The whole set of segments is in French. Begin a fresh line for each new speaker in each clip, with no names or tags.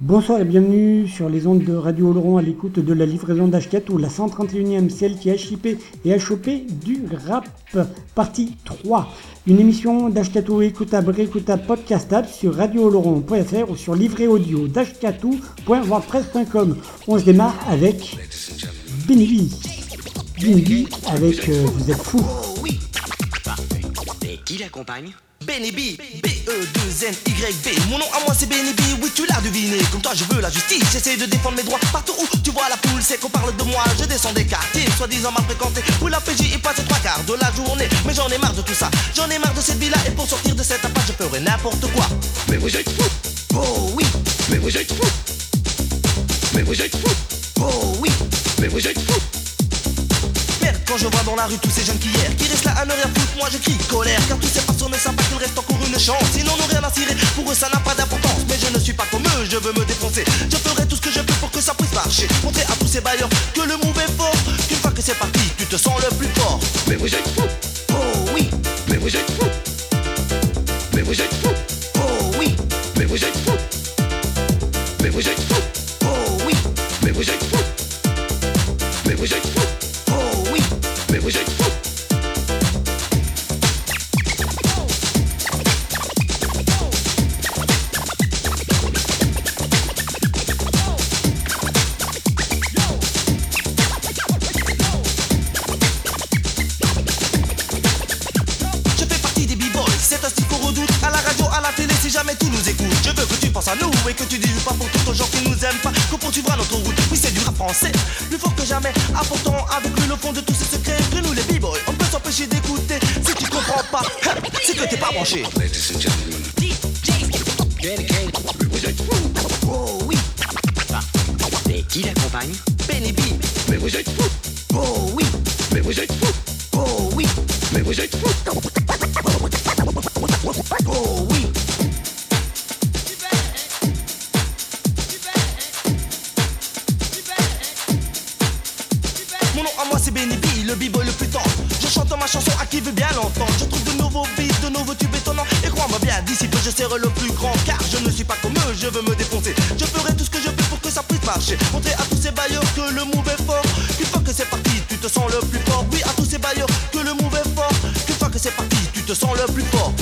Bonsoir et bienvenue sur les ondes de Radio Oloron à l'écoute de la livraison d'Ashkatou, la 131e, celle qui a chippé et a chopé du rap, partie 3. Une émission d'Ashkatou écoutable, réécoutable, podcastable sur radio-oloron.fr ou sur livret audio d'ashkatou.wordpress.com. On se démarre avec Benny Benny avec euh, Vous êtes fous.
Oh. Et qui l'accompagne? Benny B, B-E-2-N-Y-B Mon nom à moi c'est Benny B, oui tu l'as deviné. Comme toi je veux la justice, j'essaie de défendre mes droits Partout où tu vois la poule, c'est qu'on parle de moi. Je descends des quartiers, soi-disant mal fréquentés. Où la PJ est passée trois quarts de la journée. Mais j'en ai marre de tout ça, j'en ai marre de cette vie là Et pour sortir de cette impasse je ferai n'importe quoi.
Mais vous êtes fous.
Oh oui.
Mais vous êtes fous. Mais vous êtes fous.
Oh oui.
Mais vous êtes fous
quand je vois dans la rue tous ces jeunes qui hier Qui restent là à ne rien foutre, moi je crie colère. Car tous ces personnes ne savent pas qu'il reste encore une chance. Sinon n'ont rien à cirer, pour eux ça n'a pas d'importance. Mais je ne suis pas comme eux, je veux me défoncer. Je ferai tout ce que je peux pour que ça puisse marcher. Montrer à tous ces bailleurs que le move est fort. Qu'une fois que c'est parti, tu te sens le plus fort.
Mais vous êtes fous.
Oh oui,
Mais vous êtes fous. Mais vous êtes fous.
Oh oui,
Mais vous êtes fous. Mais vous êtes fous.
Oh oui,
Mais vous êtes fous. Mais vous êtes fous
poursuivra notre route, oui c'est du rap français. Plus fort que jamais, apportant avec lui le fond de tous ces secrets. Que nous les b-boys, on peut s'empêcher d'écouter. Si tu comprends pas, c'est que t'es pas branché.
Mais
Oh oui,
Et qui l'accompagne?
Benny B
Mais vous êtes fous.
Oh oui,
Mais vous êtes fous.
Oh oui,
Mais vous êtes fous.
Oh oui chanson veut bien l'entendre. Je trouve de nouveaux beats, de nouveaux tubes étonnants. Et crois-moi bien, d'ici peu je serai le plus grand Car je ne suis pas comme eux, je veux me défoncer. Je ferai tout ce que je peux pour que ça puisse marcher. Montrer à tous ces bailleurs que le move est fort. Qu'une fois que c'est parti, tu te sens le plus fort. Oui, à tous ces bailleurs que le move est fort. Qu'une fois que c'est parti, tu te sens le plus fort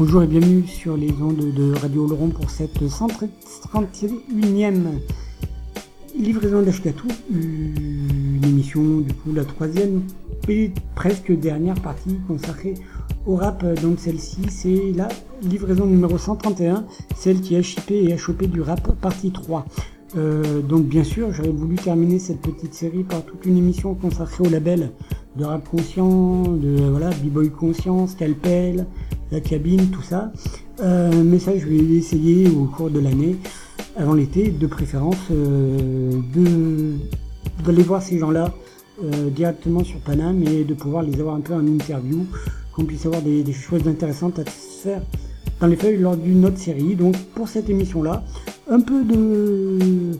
Bonjour et bienvenue sur les ondes de Radio Laurent pour cette 131e livraison d'Ashkatou, une émission du coup la troisième et presque dernière partie consacrée au rap. Donc celle-ci c'est la livraison numéro 131, celle qui a chippé et a chopé du rap partie 3. Euh, donc bien sûr j'aurais voulu terminer cette petite série par toute une émission consacrée au label de rap conscient, de voilà, b-boy conscient, scalpel, la cabine, tout ça. Euh, mais ça, je vais essayer au cours de l'année, avant l'été, de préférence, euh, d'aller voir ces gens-là euh, directement sur Paname et de pouvoir les avoir un peu en interview, qu'on puisse avoir des, choses intéressantes à se faire dans les feuilles lors d'une autre série. Donc pour cette émission-là, un peu de...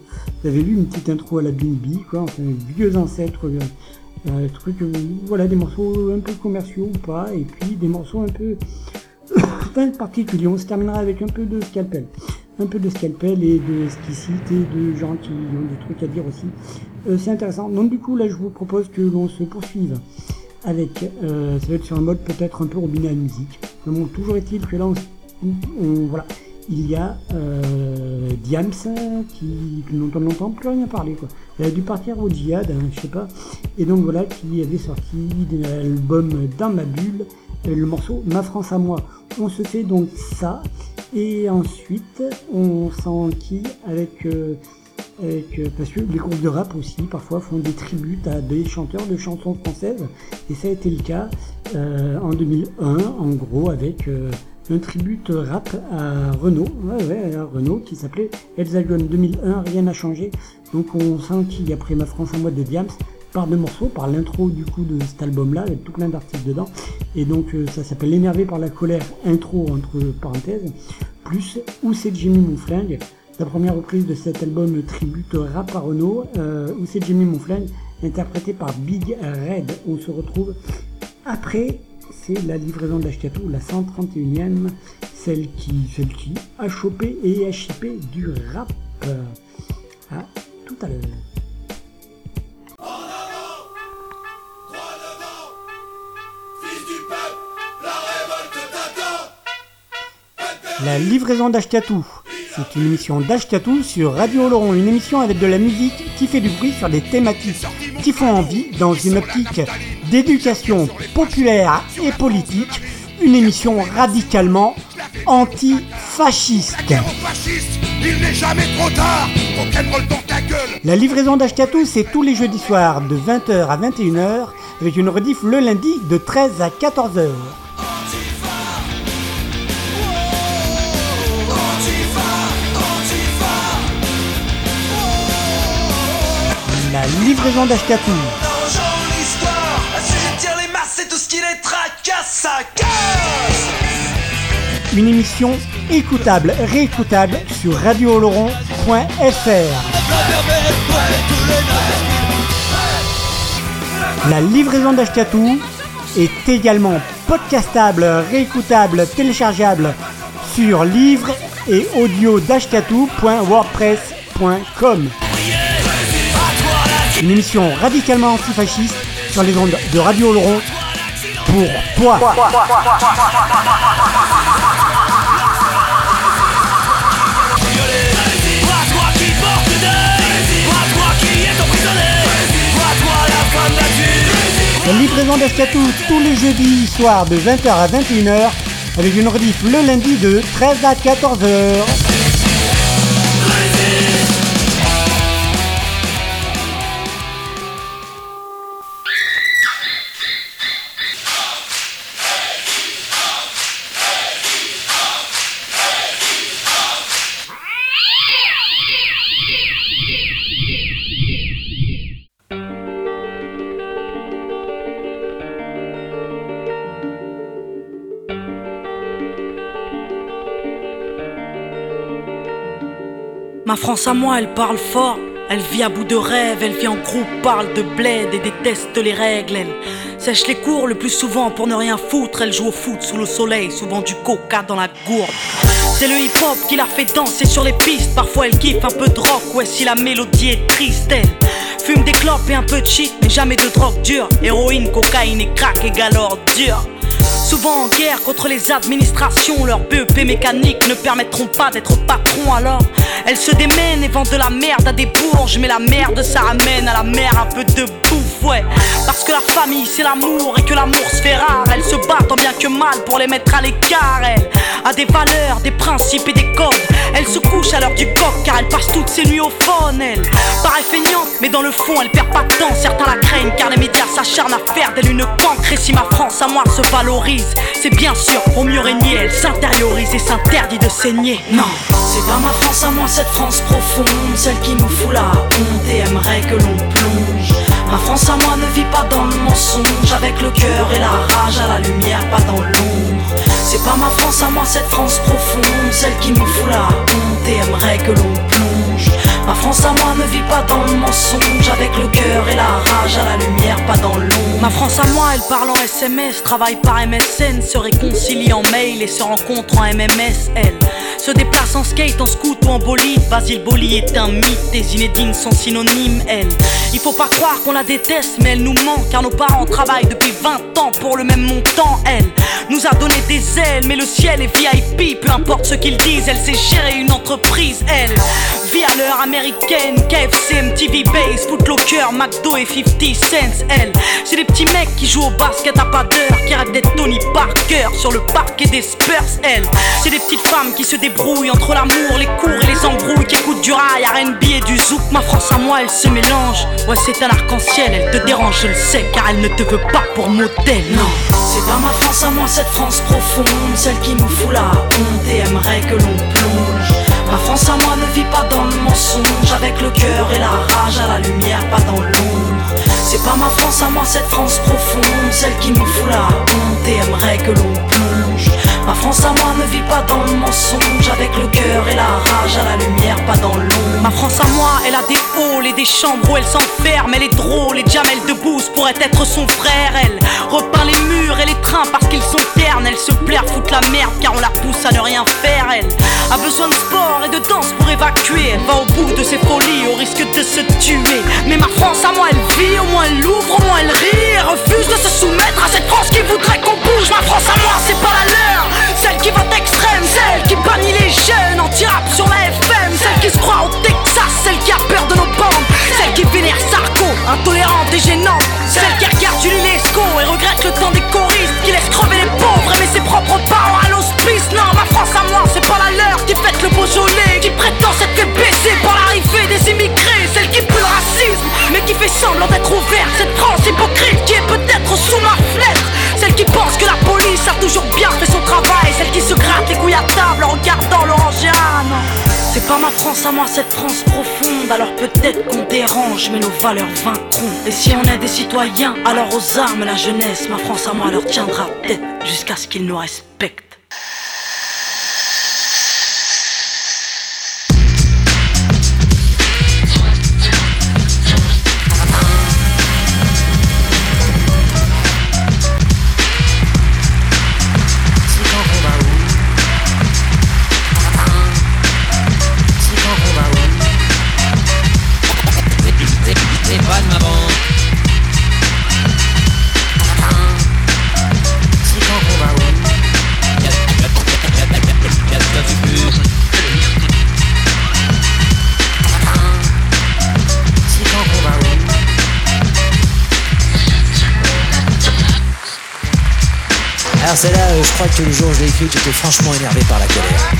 Vous avez vu une petite intro à la Binibi, quoi, enfin, vieux ancêtres, euh, euh, voilà, des morceaux un peu commerciaux ou pas, et puis des morceaux un peu particuliers. On se terminera avec un peu de scalpel. Un peu de scalpel et de explicite et de gens qui ont des trucs à dire aussi. Euh, c'est intéressant. Donc du coup là je vous propose que l'on se poursuive avec, euh, ça va être sur un mode peut-être un peu robinet à musique. Bon, toujours est-il que là on, on- voilà, il y a euh, Diams qui dont on n'entend plus rien parler quoi. Elle a dû partir au djihad, hein, je sais pas. Et donc voilà qui avait sorti l'album Dans ma bulle, euh, le morceau Ma France à moi. On se fait donc ça et ensuite on s'enquille avec euh, avec, euh, parce que les groupes de rap aussi parfois font des tributes à des chanteurs de chansons françaises et ça a été le cas en 2001 en gros avec un tribute rap à Renault, Renault qui s'appelait Hexagone 2001, rien n'a changé. Donc on sent qu'il a pris ma France en mode de Diams par deux morceaux, par l'intro du coup de cet album-là, avec tout plein d'artistes dedans. Et donc euh, ça s'appelle Énervé par la colère, intro entre parenthèses, plus Où c'est Jimmy mon flingue, la première reprise de cet album tribute rap à Renault, euh, Où c'est Jimmy mon flingue, interprété par Big Red. On se retrouve après, la livraison d'Ashkatou, la 131e, celle qui, celle qui a chopé et a chippé du rap. À tout à l'heure. La livraison d'Ashkatou. C'est une émission d'Ashkatou sur Radio Oloron, une émission avec de la musique qui fait du bruit sur des thématiques qui font envie dans une optique d'éducation populaire et politique, une émission radicalement antifasciste. La livraison d'Ashkatou, c'est tous les jeudis soirs de 20h à 21h, avec une rediff le lundi de 13 à 14h. La livraison d'Ashkatou. Une émission écoutable, réécoutable sur radiooloron.fr. La livraison d'Ashkatou est également podcastable, réécoutable, téléchargeable sur livre et audio Une émission radicalement antifasciste sur les ondes de Radio pour toi. La livraison d'Ashkatou tous les jeudis soirs de 20h à 21h avec une rediff le lundi de 13 à 14h.
Ma France à moi, elle parle fort. Elle vit à bout de rêve, elle vit en groupe, parle de bled et déteste les règles. Elle sèche les cours le plus souvent pour ne rien foutre. Elle joue au foot sous le soleil, souvent du coca dans la gourde. C'est le hip-hop qui la fait danser sur les pistes. Parfois elle kiffe un peu de rock, ouais, si la mélodie est triste. Elle fume des clopes et un peu de shit, mais jamais de drogue dure. Héroïne, cocaïne et crack égale dur. Souvent en guerre contre les administrations, leurs BEP mécaniques ne permettront pas d'être patron alors. Elles se démènent et vendent de la merde à des bourges, mais la merde ça ramène à la mer un peu de bouffe, ouais. Parce que la famille c'est l'amour et que l'amour se fait rare. Elles se battent tant bien que mal pour les mettre à l'écart, elles. A des valeurs, des principes et des codes. Elle se couche à l'heure du coq car elle passe toutes ses nuits au phone, elle. Paraît feignante, mais dans le fond elle perd pas de temps. Certains la craignent car les médias s'acharnent à faire d'elle une cancre. Et si ma France à moi se valorise, c'est bien sûr pour mieux régner. Elle s'intériorise et s'interdit de saigner. Non, c'est pas ma France à moi, cette France profonde, celle qui nous fout la honte et aimerait que l'on plonge. Ma France à moi ne vit pas dans le mensonge, avec le cœur et la rage à la lumière, pas dans l'ombre. C'est pas ma France à moi, cette France profonde, celle qui nous fout la honte et aimerait que l'on plonge. Ma France à moi ne vit pas dans le mensonge, avec le cœur et la rage à la lumière, pas dans l'ombre. Ma France à moi, elle parle en SMS, travaille par MSN, se réconcilie en mail et se rencontre en MMS, elle. Se déplace en skate, en scoot ou en bolide. Basile Boli est un mythe, des inédines sont synonymes, elle. Il faut pas croire qu'on la déteste, mais elle nous manque car nos parents travaillent depuis 20 ans pour le même montant, elle. Nous a donné des ailes, mais le ciel est VIP, peu importe ce qu'ils disent, elle sait gérer une entreprise, elle. Vit à l'heure américaine, KFC, MTV Base, Footlocker, McDo et 50 cents, elle. C'est des petits mecs qui jouent au basket à pas d'heure, qui rêvent d'être Tony Parker sur le parquet des Spurs, elle. C'est des petites femmes qui se débrouillent entre l'amour, les cours et les embrouilles, qui écoutent du rail, RB et du zouk, ma France à moi, elle se mélange. Ouais, c'est un arc-en-ciel, elle te dérange, je le sais, car elle ne te veut pas pour modèle. Non, c'est pas ma France à moi, cette France profonde, celle qui nous fout la honte et aimerait que l'on plonge. Ma France à moi ne vit pas dans le mensonge, avec le cœur et la rage à la lumière, pas dans l'ombre. C'est pas ma France à moi, cette France profonde, celle qui nous fout la honte et aimerait que l'on plonge. Ma France à moi ne vit pas dans le mensonge, avec le cœur et la rage à la lumière, pas dans l'ombre. Ma France à moi, elle a des halls et des chambres où elle s'enferme, elle est drôle et Jamel Debbouze pourrait être son frère. Elle repeint les murs et les trains parce qu'ils sont ternes, elle se plaire, foutre la merde car on la pousse à ne rien faire. Elle a besoin de sport et de danse pour évacuer, elle va au bout de ses folies au risque de se tuer. Mais ma France à moi, elle vit, au moins elle ouvre, au moins elle rit, elle refuse de se soumettre à cette France qui voudrait qu'on bouge. Ma France à moi, c'est pas la leur. Celle qui vote extrême, celle qui bannit les jeunes anti-rap sur la FM, celle qui se croit au Texas, celle qui a peur de nos bandes, celle qui vénère Sarko, intolérante et gênante, celle qui regarde Lescaut et regrette le temps des choristes, qui laisse crever les pauvres, aimer ses propres parents à l'hospice. Non, ma France à moi, c'est pas la leur qui fête le Beaujolais, qui prétend s'être fait baisser par l'arrivée des immigrés, celle qui pue le racisme, mais qui fait semblant d'être ouverte, cette France hypocrite qui est peut-être sous ma fenêtre, celle qui pense que la police a toujours bien fait c'est pas ma France à moi, cette France profonde. Alors peut-être qu'on dérange, mais nos valeurs vaincront. Et si on est des citoyens, alors aux armes la jeunesse, ma France à moi leur tiendra tête jusqu'à ce qu'ils nous respectent.
Crois que le jour où je l'ai écrite, j'étais franchement énervé par la colère.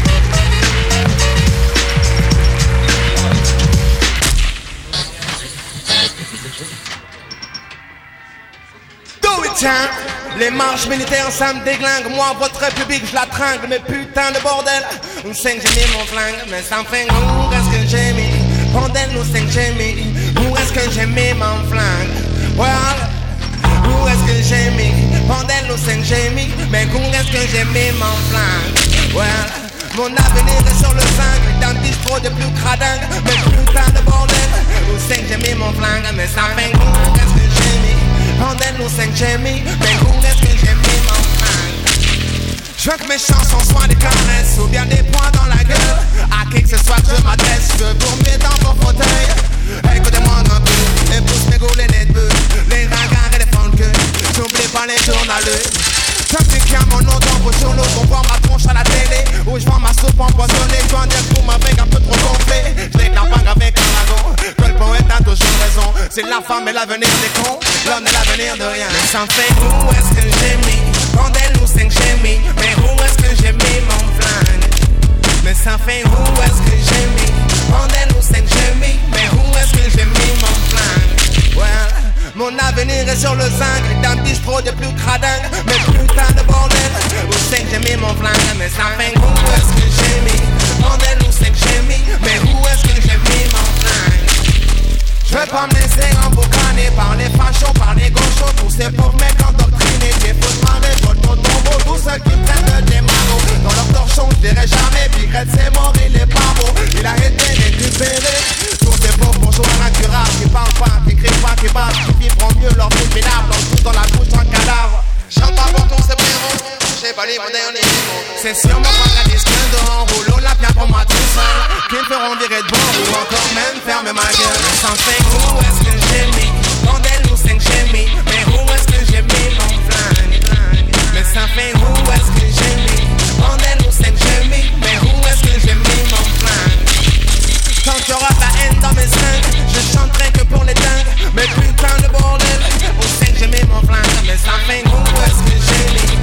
Do it, Les marches militaires, ça me déglingue. Moi, votre république, je la tringle Mais putain de bordel Nous cinq, j'ai mis mon flingue? Mais ça me fait où est-ce que j'ai mis? Bordel, nous cinq, j'ai mis? Où est-ce que j'ai mis mon flingue? Well est-ce que j'ai mis Bordel, nous cinq, j'ai mis Mais où est-ce que j'ai mis mon flingue? Well mon avenir est sur le 5 D'un bistrot de plus cradingue Mais putain de bordel. C'est que j'ai mis mon flingue Mais ça fait où est-ce que j'ai mis Bordel, nous cinq, j'ai mis Mais où est-ce que j'ai mis mon je veux que mes chansons soient des caresses ou bien des points dans la gueule. À qui que ce soit je m'adresse, je veux bourmer dans vos fauteuils. Écoutez-moi un peu, mes goules, les nez de bœuf, les et les que J'oublie pas les journaleux. Y a mon nom dans vos journaux pour voir ma tronche à la télé. Où je vends ma soupe empoisonnée, je dois dire pour avec un peu trop gonflé. Je la banque avec un lagon, que le poète a toujours raison. C'est la femme et l'avenir des cons, l'homme est l'avenir de rien. Mais ça me fait où est-ce que j'ai mis? Bordel ou cinq j'ai mis Mais où est-ce que j'ai mis mon flingue? Mais ça fait où est-ce que j'ai mis? Bordel ou cinq j'ai mis Mais où est-ce que j'ai mis mon flingue? Mon avenir est sur le zinc. D'un bistrot de plus cradingue. Mais putain de bordel. Où c'est que j'ai mis mon flingue Mais ça fait où est-ce que j'ai mis Bordel? Où c'est que j'ai mis? Mais où est-ce que j'ai mis mon flingue? Je veux pas me laisser emboucaner par les fachos, par les gauchos. Tous ces pauvres mecs endoctrinés qui foutent marrer dans nos tombeaux Tous ceux qui prennent des manos dans leur torchon Je dirais jamais, Bigrette c'est mort, il est pas beau. Il a été récupéré Ces pauvres bourgeois incurables Qui parlent pas, qui crient pas, qui battent Qui vivront mieux leur vie minable En tout dans la bouche d'un cadavre. Chante pas pour ces blaireaux J'ai pas derniers mots C'est sûrement pas la disque en rouleau La bien pour moi tout seul. Qui me feront virer de bon Ou encore même fermer ma gueule? Sans fait où est-ce que j'ai mis? Bordel ou cinq j'ai mis Mais où est-ce que j'ai mis mon flingue? Mais ça fait où est-ce que j'ai mis? Bordel ou cinq j'ai mis Mais où est-ce que j'ai mis mon flingue? Tant qu'il y aura la haine dans mes seins. Je chanterai que pour les dingues Mais putain de bordel. Où c'est que j'ai mis mon flingue Mais ça fait où est-ce que j'ai mis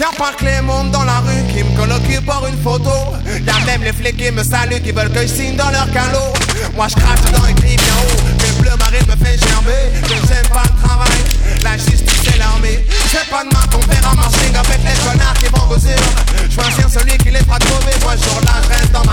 Viens pas que les mondes dans la rue qui me colloquent pour une photo HLM, les flics qui me saluent, qui veulent que je signe dans leur calot. Moi je crache dedans écrit bien haut, le bleu marine me fait gerber, que j'aime pas le travail, la justice et l'armée. C'est pas de ma ton père en marching avec les connards qui vont dire. Choisir celui qui les fera trouver, moi jour là je reste dans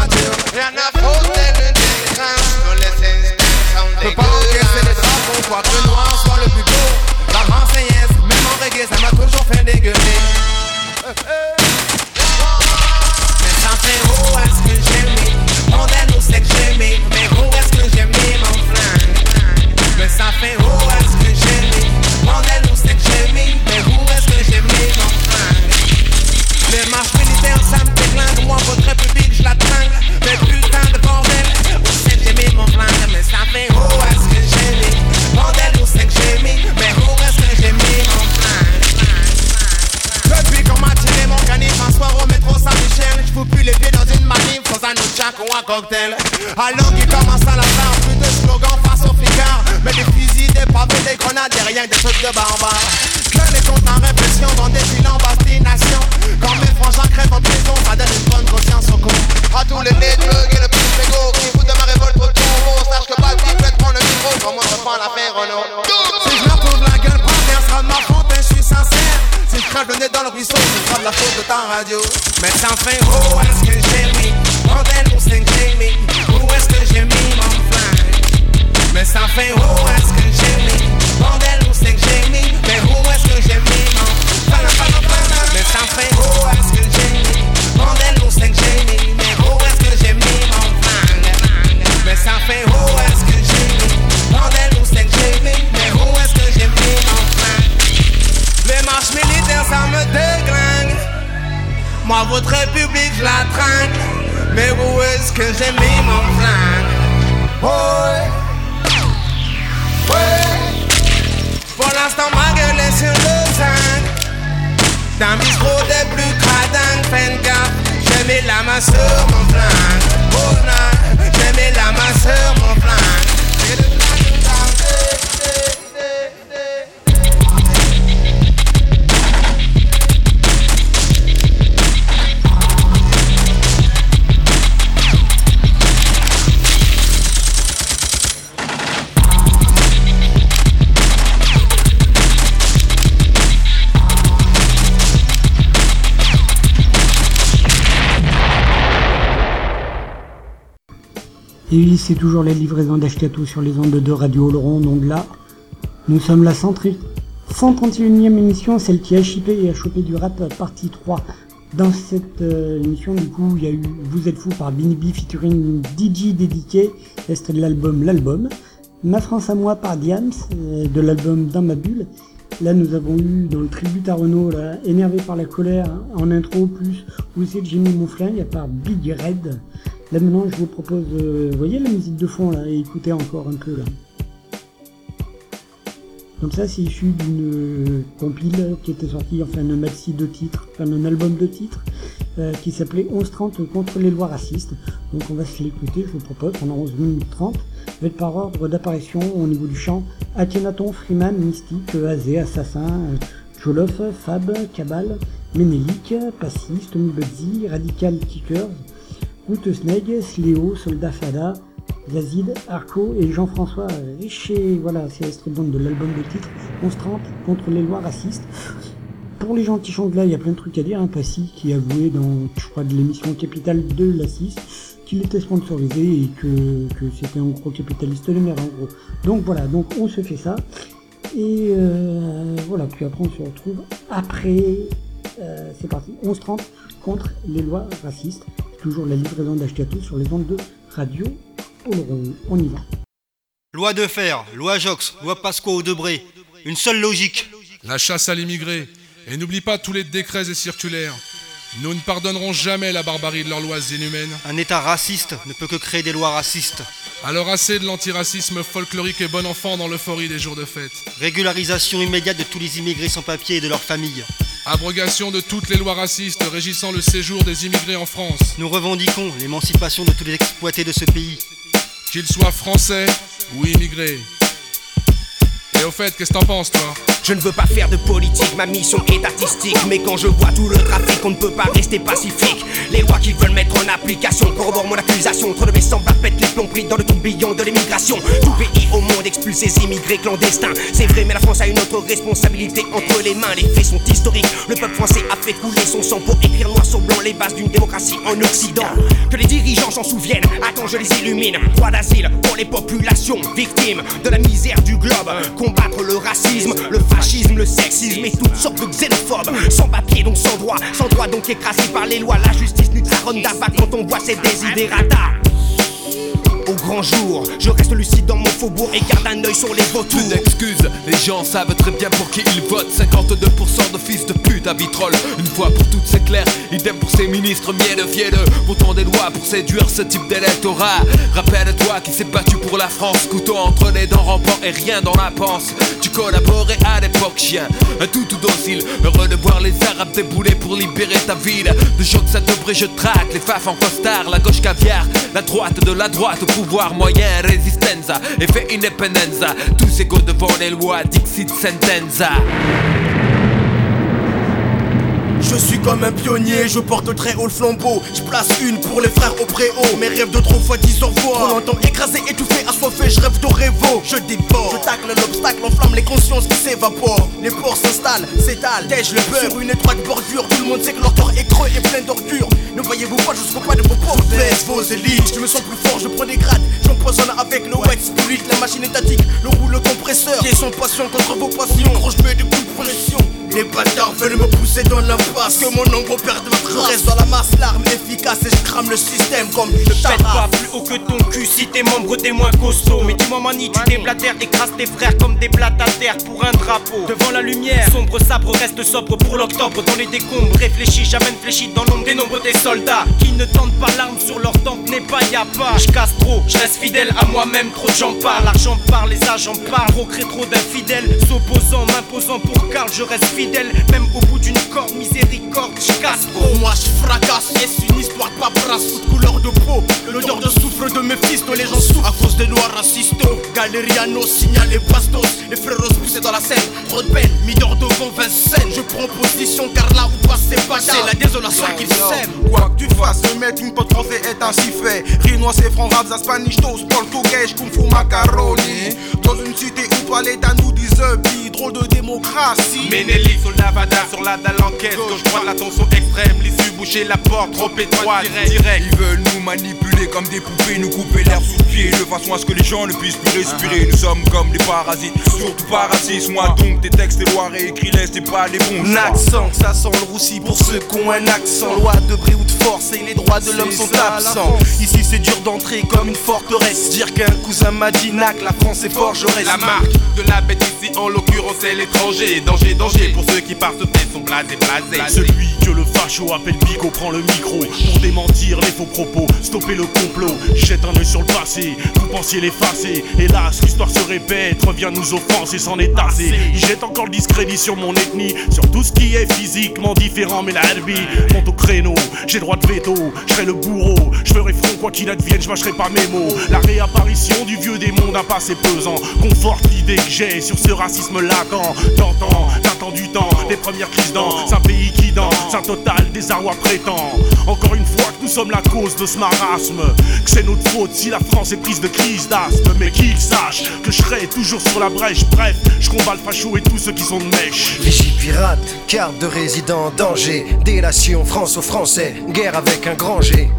D'un bistrot des plus cradingues, fais gaffe. La main sur mon flingue. Oh mis la main sur mon flingue.
Et oui, c'est toujours la livraison d'Ashkatou sur les ondes de Radio Laurent. Donc là, nous sommes la 131e émission, celle qui a chippé et a chopé du rap partie 3. Dans cette euh, émission, du coup, il y a eu Vous êtes fou par Binibi featuring DJ dédié, extrait de l'album L'Album. Ma France à moi par Diams, euh, de l'album Dans ma bulle. Là, nous avons eu dans le tribut à Renault, énervé par la colère, en intro, plus où c'est que j'ai mis mon flingue, par Big Red. Là maintenant, je vous propose, vous voyez la musique de fond là, et écoutez encore un peu là. Donc ça, c'est issu d'une euh, compile qui était sortie, enfin un maxi de titres, enfin un album de titres, euh, qui s'appelait 1130 contre les lois racistes. Donc on va se l'écouter, je vous propose, pendant 11 minutes 30, avec par ordre d'apparition au niveau du chant, Akhenaton, Freeman, Mystique, Azé, Assassin, euh, Jolof, Fab, Cabal, Ménélique, Passiste, Mubudzi, Radical Kickers, Route Sneg, Sléo, Soldat Fada, Yazid, Arco et Jean-François Richer. Voilà, c'est l'extrait donc de l'album de titre 1130 contre les lois racistes. Pour les qui chantent là, il y a plein de trucs à dire. Hein. Passy qui a avoué dans, je crois, de l'émission Capital de la 6 qu'il était sponsorisé et que, que c'était en gros capitaliste de mer en gros. Donc voilà, donc on se fait ça. Et euh, voilà, puis après on se retrouve après, euh, c'est parti, 11.30 contre les lois racistes. Toujours la livraison d'Ashkatou sur les ondes de radio Oloron. On y va.
Loi de fer, loi Jox, loi Pasqua au Debré. Une seule logique.
La chasse à l'immigré. Et n'oublie pas tous les décrets et circulaires. Nous ne pardonnerons jamais la barbarie de leurs lois inhumaines.
Un État raciste ne peut que créer des lois racistes.
Alors assez de l'antiracisme folklorique et bon enfant dans l'euphorie des jours de fête.
Régularisation immédiate de tous les immigrés sans papier et de leurs familles.
Abrogation de toutes les lois racistes régissant le séjour des immigrés en France.
Nous revendiquons l'émancipation de tous les exploités de ce pays.
Qu'ils soient français ou immigrés. Et au fait, qu'est-ce que t'en penses, toi
Je ne veux pas faire de politique, ma mission est artistique. Mais quand je vois tout le trafic, on ne peut pas rester pacifique. Les lois qu'ils veulent mettre en application corroborent mon accusation. Trop de mes semblables les plombs pris dans le tourbillon de l'émigration. Tout pays au monde expulse ses immigrés clandestins. C'est vrai, mais la France a une autre responsabilité entre les mains. Les faits sont historiques. Le peuple français a fait couler son sang pour écrire noir sur blanc les bases d'une démocratie en Occident. Que les dirigeants s'en souviennent. Attends, je les illumine. Droit d'asile pour les populations victimes de la misère du globe. Combattre le racisme, le fascisme, le sexisme et toutes sortes de xénophobes. Sans papier, donc sans droit. Sans droit, donc écrasé par les lois. La justice ronda pas quand on voit ces désidérata. Au grand jour, je reste lucide dans mon faubourg et garde un œil sur les vautours.
Plus d'excuses, les gens savent très bien pour qui ils votent. 52% de fils de pute à vitrolles. Une fois pour toutes c'est clair, idem pour ces ministres mielleux fielleux Votons des lois pour séduire ce type d'électorat. Rappelle-toi qui s'est battu pour la France. Couteau entre les dents rampant et rien dans la panse. Tu collaborais à l'époque chien, un tout tout docile. Heureux de voir les arabes débouler pour libérer ta ville. De choc ça devrait je traque, les faf en costard. La gauche caviar, la droite de la droite pouvoir moyen, résistenza, effet independenza, tous égaux devant les lois, dixit sentenza.
Je suis comme un pionnier, je porte très haut le flambeau. Je place une pour les frères au préau. Mes rêves de trop fois disent au revoir. Trop longtemps écrasé, étouffé, assoiffé, je rêve de révo. Je déborde, je tacle l'obstacle, enflamme les consciences qui s'évaporent. Les porcs s'installent, s'étalent, tèche le beurre sur une étroite bordure. Tout le monde sait que leur corps est creux et plein d'ordures. Ne voyez-vous pas jusqu'au pas de vos pauvres baisse vos élites? Je me sens plus fort, je prends des grades. J'empoisonne avec le white spirit. La machine étatique, le rouleau compresseur. Qui son passion contre vos passions. Gros, je mets des coups de. Les bâtards veulent me pousser dans l'impasse Que mon ombre perde ma trace Je reste dans la masse, l'arme efficace Et je crame le système comme le
Pète pas plus haut que ton cul si tes membres t'es moins costaud Mais dis-moi mani, tu déblatères, écrases tes frères comme des blattes à terre pour un drapeau. Devant la lumière, sombre sabre reste sobre pour l'octobre. Dans les décombres, réfléchis, j'amène fléchi dans l'ombre des nombres des soldats. Qui ne tentent pas l'arme sur leur tempe n'est pas y'a pas. Je casse trop, je reste fidèle à moi-même, trop j'en parle L'argent parle, les agents parlent, procrée trop d'infidèles S'opposant, m'imposant pour Karl, je reste fidèle. Même au bout d'une corde, miséricorde, je casse.
Oh moi je fracasse, yes une histoire de paperasse Toute couleur de peau, l'odeur de soufre de mes fils Les gens souffrent. À cause des lois racistes Galeriano, signal et bastos. Les frères poussés dans la scène, trop de peine Mis d'or devant Vincennes, je prends position car là où passe c'est pas C'est la désolation qu'ils s'aiment
Quoi que tu fasses, le mettre une pote français est ainsi fait Rinois c'est franc, rabs, spanish, toast, portugais, kung fu macaroni. Dans une cité où toi l'état nous disent Drôle de démocratie.
Ménélis, soldat Vada sur la dalle enquête Gauche droite la tension extrême L'issue boucher la porte trop étroite direct
Ils veulent nous manipuler comme des poupées Nous couper l'air sous pied De façon à ce que les gens ne puissent plus respirer. Nous sommes comme des parasites Surtout pas racistes Moi donc tes textes et lois réécris-les C'est pas des bons
accent, ça sent le roussi pour ceux qui ont un accent. Loi de bris ou de force et les droits de l'homme sont absents. Ici c'est dur d'entrer comme une forteresse. Dire qu'un cousin m'a dit nac, la France est forgeresse.
La marque de la bête ici en l'occurrence c'est l'étranger. Danger, danger pour ceux qui par ce fait sont blasés, blasés
Celui que le facho appelle Bigo prend le micro. Pour démentir les faux propos, stopper le complot. Jette un œil sur le passé, vous pensiez l'effacer. Hélas, l'histoire se répète, revient nous offenser, s'en est assez Il jette encore le discrédit sur mon ethnie Sur tout ce qui est physiquement différent Mais la herbi monte au créneau, j'ai droit de veto Je serai le bourreau, je ferai front quoi qu'il advienne, je mâcherai pas mes mots. La réapparition du vieux démon d'un passé pesant Conforte l'idée que j'ai sur ce racisme latent. T'entends, t'attends du temps, les premières crises dans un pays qui danse, un total désarroi prétend. Encore une fois que nous sommes la cause de ce marasme, que c'est notre faute si la France est prise de crise d'asthme, mais qu'ils sachent que je serai toujours sur la brèche. Bref, je combats le facho et tous ceux qui sont de mèche.
Vigie pirate, carte de résident en danger, délation France aux Français, guerre avec un grand G.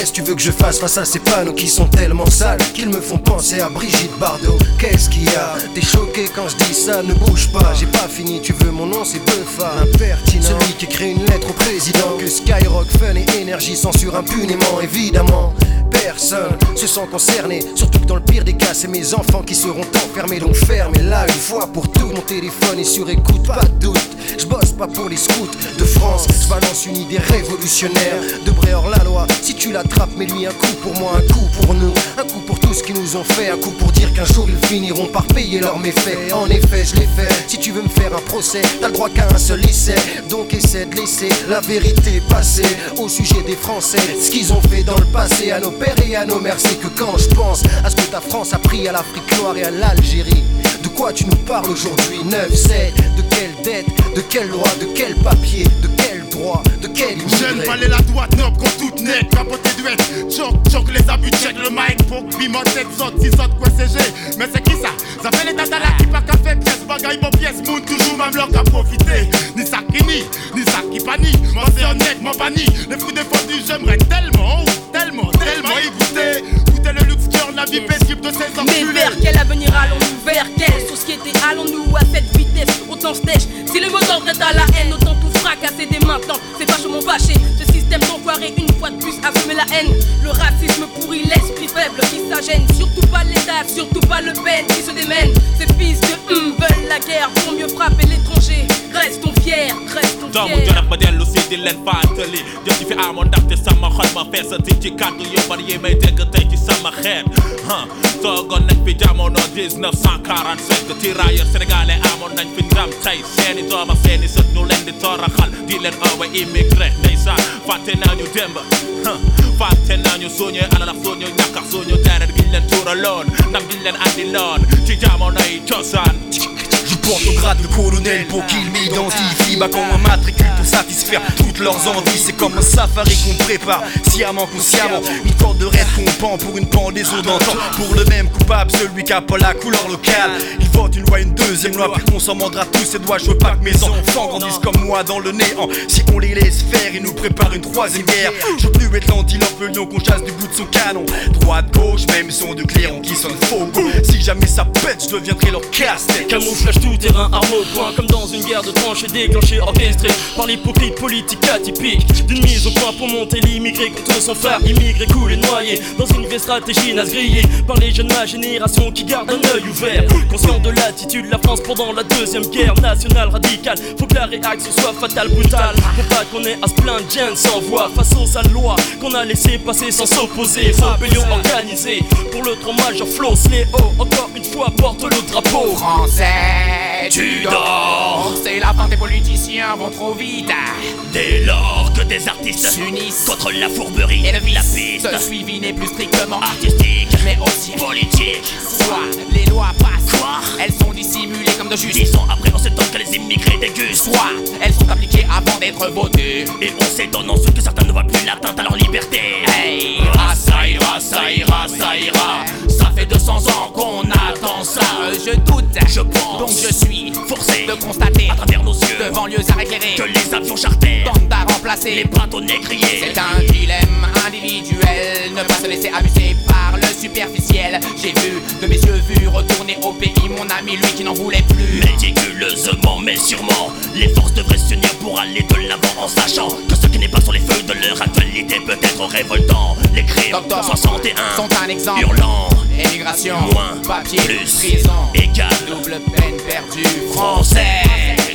Qu'est-ce que tu veux que je fasse face à ces panneaux qui sont tellement sales qu'ils me font penser à Brigitte Bardot? Qu'est-ce qu'il y a? T'es choqué quand je dis ça, ne bouge pas, j'ai pas fini, tu veux mon nom, c'est Buffa Impertinent, celui qui écrit une lettre au président Que Skyrock, Fun et Énergie censurent impunément, évidemment Personne se sent concerné, surtout que dans le pire des cas, c'est mes enfants qui seront enfermés. Donc fermez là une fois pour tout. Mon téléphone est sur écoute, pas de doute. Je bosse pas pour les scouts de France, je balance une idée révolutionnaire. De hors la loi, si tu l'attrapes, mets-lui un coup pour moi, un coup pour nous, un coup pour tout ce qu'ils nous ont fait, un coup pour dire qu'un jour ils finiront par payer leurs méfaits. En effet, je l'ai fait. Si tu veux me faire un procès, t'as le droit qu'à un seul essai. Donc essaie de laisser la vérité passer au sujet des Français. Ce qu'ils ont fait dans le passé à nos pères et à nos mères, c'est que quand je pense à ce que ta France a pris à l'Afrique noire et à l'Algérie, de quoi tu nous parles aujourd'hui 9, 7, de quelle dette, de quelle loi, de quel papier, droit de quel
Jeune
immigré
fallait la droite noble comme toute nette, capoté duette. Choc, choc, les abus, check le mic pour ma tête saute, si saute, quoi c'est. Mais c'est qui ça Ça fait les tatas là qui pas qu'à faire pièce, bagaille, mon pièce, moon, toujours même leur qu'à profiter. Ni ça qui nie, ni ça qui panie. Moi c'est honnête, mon banni. Les fous défendus, j'aimerais tellement, tellement, tellement y goûter. Goûter le luxe la vie paisible de ces
Mais vers quel avenir allons-nous Vers quelle société allons-nous à cette vitesse Autant stèche Si le mot d'ordre est à la haine Autant tout fracasser dès maintenant C'est vachement fâché Ce système d'enfoiré une fois de plus semé la haine. Le racisme pourrit l'esprit faible qui s'agène. Surtout pas l'État, surtout pas le peine qui se démène. Ces fils de hum veulent la guerre Pour mieux frapper l'étranger. Restons fiers, restons fiers.
jolof ba dellu si di leen fàttali jëf ji fi amoon ndaxte sama xol ma feesati ci kàddu yu bari yi may dégg tey ci sama xeet toogoon nañ fi jamono 1945 tirailleurs sénégalais amoon nañ fi ndam tey seeni doom ak seeni sët ñu leen di toroxal di leen oowe immigré ndeysaan fatenanyu demba fatenanyu soñoy alala soño ñakka soño jaret giñ leen tuuraloon ndam giñ leen andi loon ci jaamonoy cosaan
porte au grade de colonel pour qu'ils m'identifient Bah comme un matricule pour satisfaire toutes leurs envies C'est comme un safari qu'on prépare, sciemment consciemment Une corde de rêve qu'on pend pour une pendaison d'antan. Pour le même coupable, celui qui a pas la couleur locale. Il vote une loi, une deuxième loi, puis qu'on s'en mandera tous ses doigts Je veux pas que mes enfants grandissent comme moi dans le néant. Si on les laisse faire, ils nous préparent une troisième guerre. Je veux plus être l'antilope, qu'on chasse du bout de son canon. Droite, gauche, même son de clairon qui sonne faux. Si jamais ça pète, je deviendrai leur casse-tête.
Camouflage tout terrain, au point Comme dans une guerre de tranchées déclenchée, orchestrée Par l'hypocrite politique atypique D'une mise au point pour monter l'immigré contre son frère Immigré coulé noyé dans une vraie stratégie naze grillée Par les jeunes de ma génération qui gardent un œil ouvert Conscient de l'attitude de la France pendant la deuxième guerre nationale radicale. Faut que la réaction soit fatale, brutale Faut pas qu'on ait à se plaindre, sans voix Face aux sales lois qu'on a laissé passer sans s'opposer Rébellion organisée pour le trop majeur Flo Sléo Encore une fois porte le drapeau.
Français, tu dors. C'est la fin des politiciens vont trop vite.
Dès lors que des artistes
s'unissent
contre la fourberie
et le vice,
la piste
ce suivi n'est plus strictement
artistique,
mais aussi
politique.
Soit les lois passent,
Quoi
elles sont dissimulées comme de juste.
Dix ans après, on s'étonne que les immigrés dégustent.
Soit elles sont appliquées avant d'être votées.
Et on s'étonne ensuite que certains ne voient plus l'atteinte à leur liberté.
Hey, ça ira, ça ira, ça ira.
Ça fait 200 ans qu'on attend ça.
Euh, je doute,
je pense,
donc je suis
forcé
de constater
à travers nos yeux
devant lieux à éclairer
que les avions charters
tentent à remplacer
les bâtonnets grillés.
C'est un dilemme individuel, ne pas se laisser abuser par le superficiel. J'ai vu de mes yeux vus retourner au pays mon ami, lui qui n'en voulait plus.
Méticuleusement, mais sûrement, les forces devraient s'unir pour aller de l'avant en sachant que ce qui n'est pas sur les feux de leur actualité peut être révoltant. Les crimes
Docteur
61
sont un exemple.
hurlant.
Émigration,
Moins,
papier,
plus,
prison,
égal.
double peine perdue.
Français,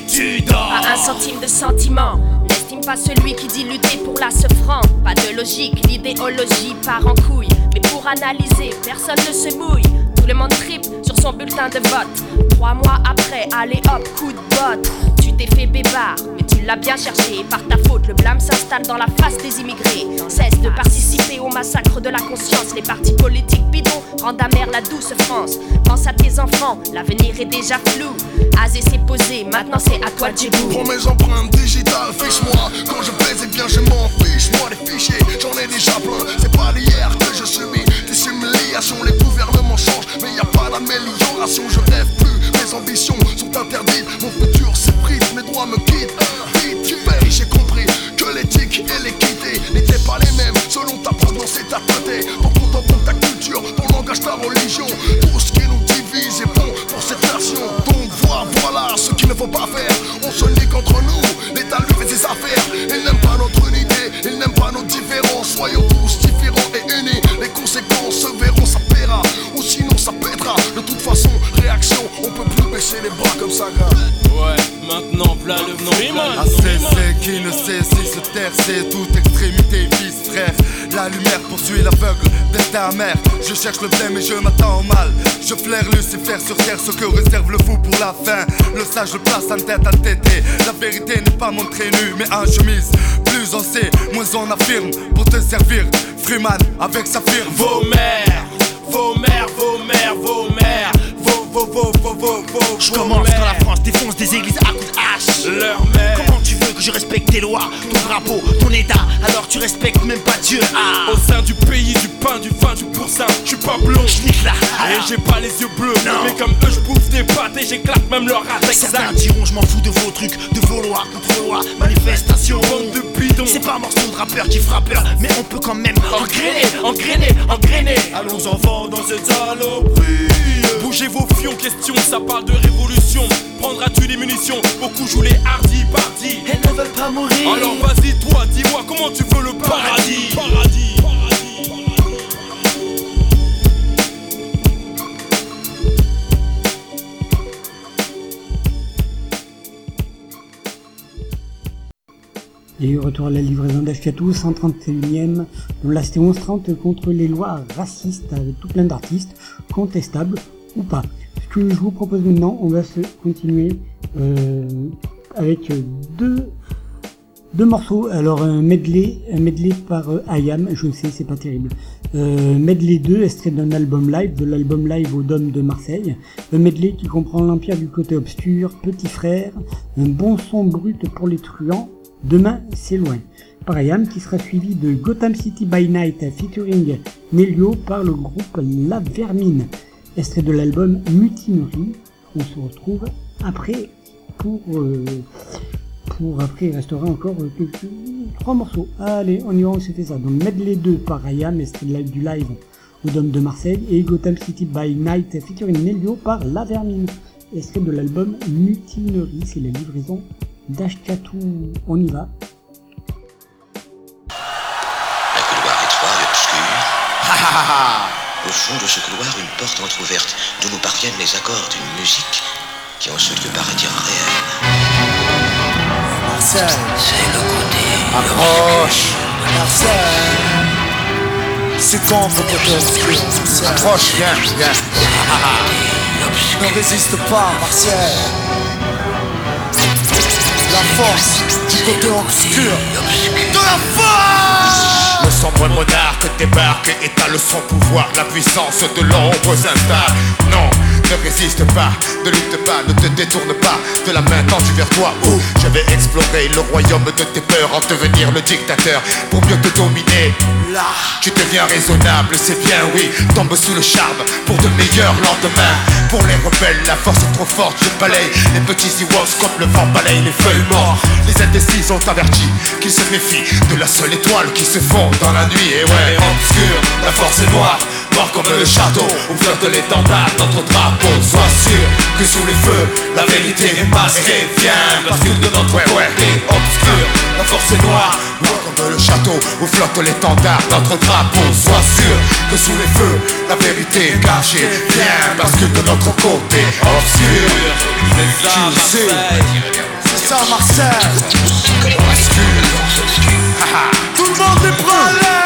tu dors.
Pas un centime de sentiment. N'estime pas celui qui dit lutter pour la franc. Pas de logique, l'idéologie part en couille. Mais pour analyser, personne ne se mouille. Le monde tripe sur son bulletin de vote. Trois mois après, allez hop, coup de botte. Tu t'es fait bébard, mais tu l'as bien cherché. Par ta faute, le blâme s'installe dans la face des immigrés. Cesse de participer au massacre de la conscience. Les partis politiques bidons rendent amère la douce France. Pense à tes enfants, l'avenir est déjà flou. Azé s'est posé, maintenant c'est à toi de djebou.
Prends mes empreintes digitales, fiche-moi Quand je baise, eh bien je m'en fiche Moi les fichiers, j'en ai déjà plein C'est pas d'hier que je subis Les gouvernements changent, mais y a pas d'amélioration. Je rêve plus, mes ambitions sont interdites. Mon futur s'effrite, mes droits me quittent. Vite, tu j'ai compris que l'éthique et l'équité N'étaient pas les mêmes. Selon ta provenance et ta côté en compte ta culture, ton langage, ta religion. Tout ce qui nous divise est bon pour cette nation. Donc voilà, voilà ce qu'il ne faut pas faire. On se nique entre nous, l'État lui fait ses affaires. Il n'aime pas notre unité, il n'aime pas nos différences. Soyons tous différents et unis. Les conséquences se verront, De toute façon, réaction, on peut plus baisser les bras comme ça grave
Ouais, maintenant, plat le nom.
À cesser qui ne sait si se taire, c'est toute extrémité vice frère. La lumière poursuit l'aveugle, destin amer. Je cherche le bien mais je m'attends au mal. Je flaire Lucifer sur terre, ce que réserve le fou pour la fin. Le sage le place en tête à tété. La vérité n'est pas montrée nue, mais en chemise. Plus on sait, moins on affirme. Pour te servir, Freeman avec sa firme.
Vos mères, vos mères, vos mères, vos mères, vos, vos, vos, vos, vos, vos.
Je commence quand la France défonce des églises à coups de hache.
Leur mère.
Comment tu veux que
je respecte tes lois, ton drapeau, ton état, alors tu respectes même pas Dieu. Ah.
Au sein du pays, du pain, du vin, du pourcin, je suis pas blond.
là.
Et j'ai pas les yeux bleus. Mais comme eux, je bouffe des pâtes et j'éclate même leur race.
Certains diront, je m'en fous de vos trucs, de vos lois, contre lois, manifestations.
Bande de bidons.
C'est pas un morceau de rappeur qui fera peur, mais on peut quand même engrainer, engrainer, engrainer.
Allons enfants dans cette saloperie. Bougez vos fions, question, ça parle de révolution. Prendras-tu des munitions? Beaucoup jouent les hardis, partis.
Elles ne veulent pas mourir.
Alors vas-y, toi, dis-moi comment tu veux le paradis? Paradis.
Et retour à la livraison d'Ashkatou, 131ème, dont là c'était 1130 contre les lois racistes avec tout plein d'artistes, contestables pas. Ce que je vous propose maintenant, on va se continuer euh, avec deux, morceaux. Alors un medley, un medley par euh, Ayam, je sais c'est pas terrible. Euh, medley 2, extrait d'un album live, de l'album live au Dôme de Marseille. Un medley qui comprend l'Empire du côté obscur, Petit Frère, un bon son brut pour les truands, Demain, c'est loin. Par Ayam, qui sera suivi de Gotham City by Night featuring Melio par le groupe La Vermine. Extrait de l'album Mutinerie. On se retrouve après pour, euh, pour après il restera encore quelques, trois morceaux. Allez, on y va, fait ça. Donc Medley 2 par Ayam, extrait du live au Dôme de Marseille et Gotham City by Night featuring Melio par La Vermine. Extrait de l'album Mutinerie, c'est la livraison d'Ashkatou. On y va.
Au fond de ce couloir, une porte entr'ouverte d'où nous parviennent les accords d'une musique qui en ce lieu paraît irréelle.
Marcel.
C'est le côté
Approche. Marcel. Succombe au côté obscur. Marcel.
Approche, viens, viens.
Ne résiste pas, Marcel. La force du côté obscur.
De la force
monarque débarque et ta leçon pouvoir La puissance de l'ombre s'installe. Non, ne résiste pas, ne lutte pas, ne te détourne pas De la main tendue vers toi. Où je vais explorer le royaume de tes peurs En devenir le dictateur. Pour mieux te dominer Là, tu deviens raisonnable, c'est bien oui. Tombe sous le charme pour de meilleurs lendemains. Pour les rebelles, la force est trop forte Je balaye les petits Ewoks comme le vent balaye les feuilles mortes. Les indécis sont avertis qu'ils se méfient De la seule étoile qui se fond dans la nuit. Et ouais, obscur, la force est noire Noir comme le château. Où flotte l'étendard Notre drapeau, sois sûr que sous les feux La vérité est masquée. Viens, bascule de notre côté obscur. La force est noire Noir comme le château. Où flotte l'étendard Notre drapeau, sois sûr que sous les feux La vérité est cachée. Viens, bascule de notre côté obscur.
Tu sais. C'est ça, Marcel. Tout le monde est prêt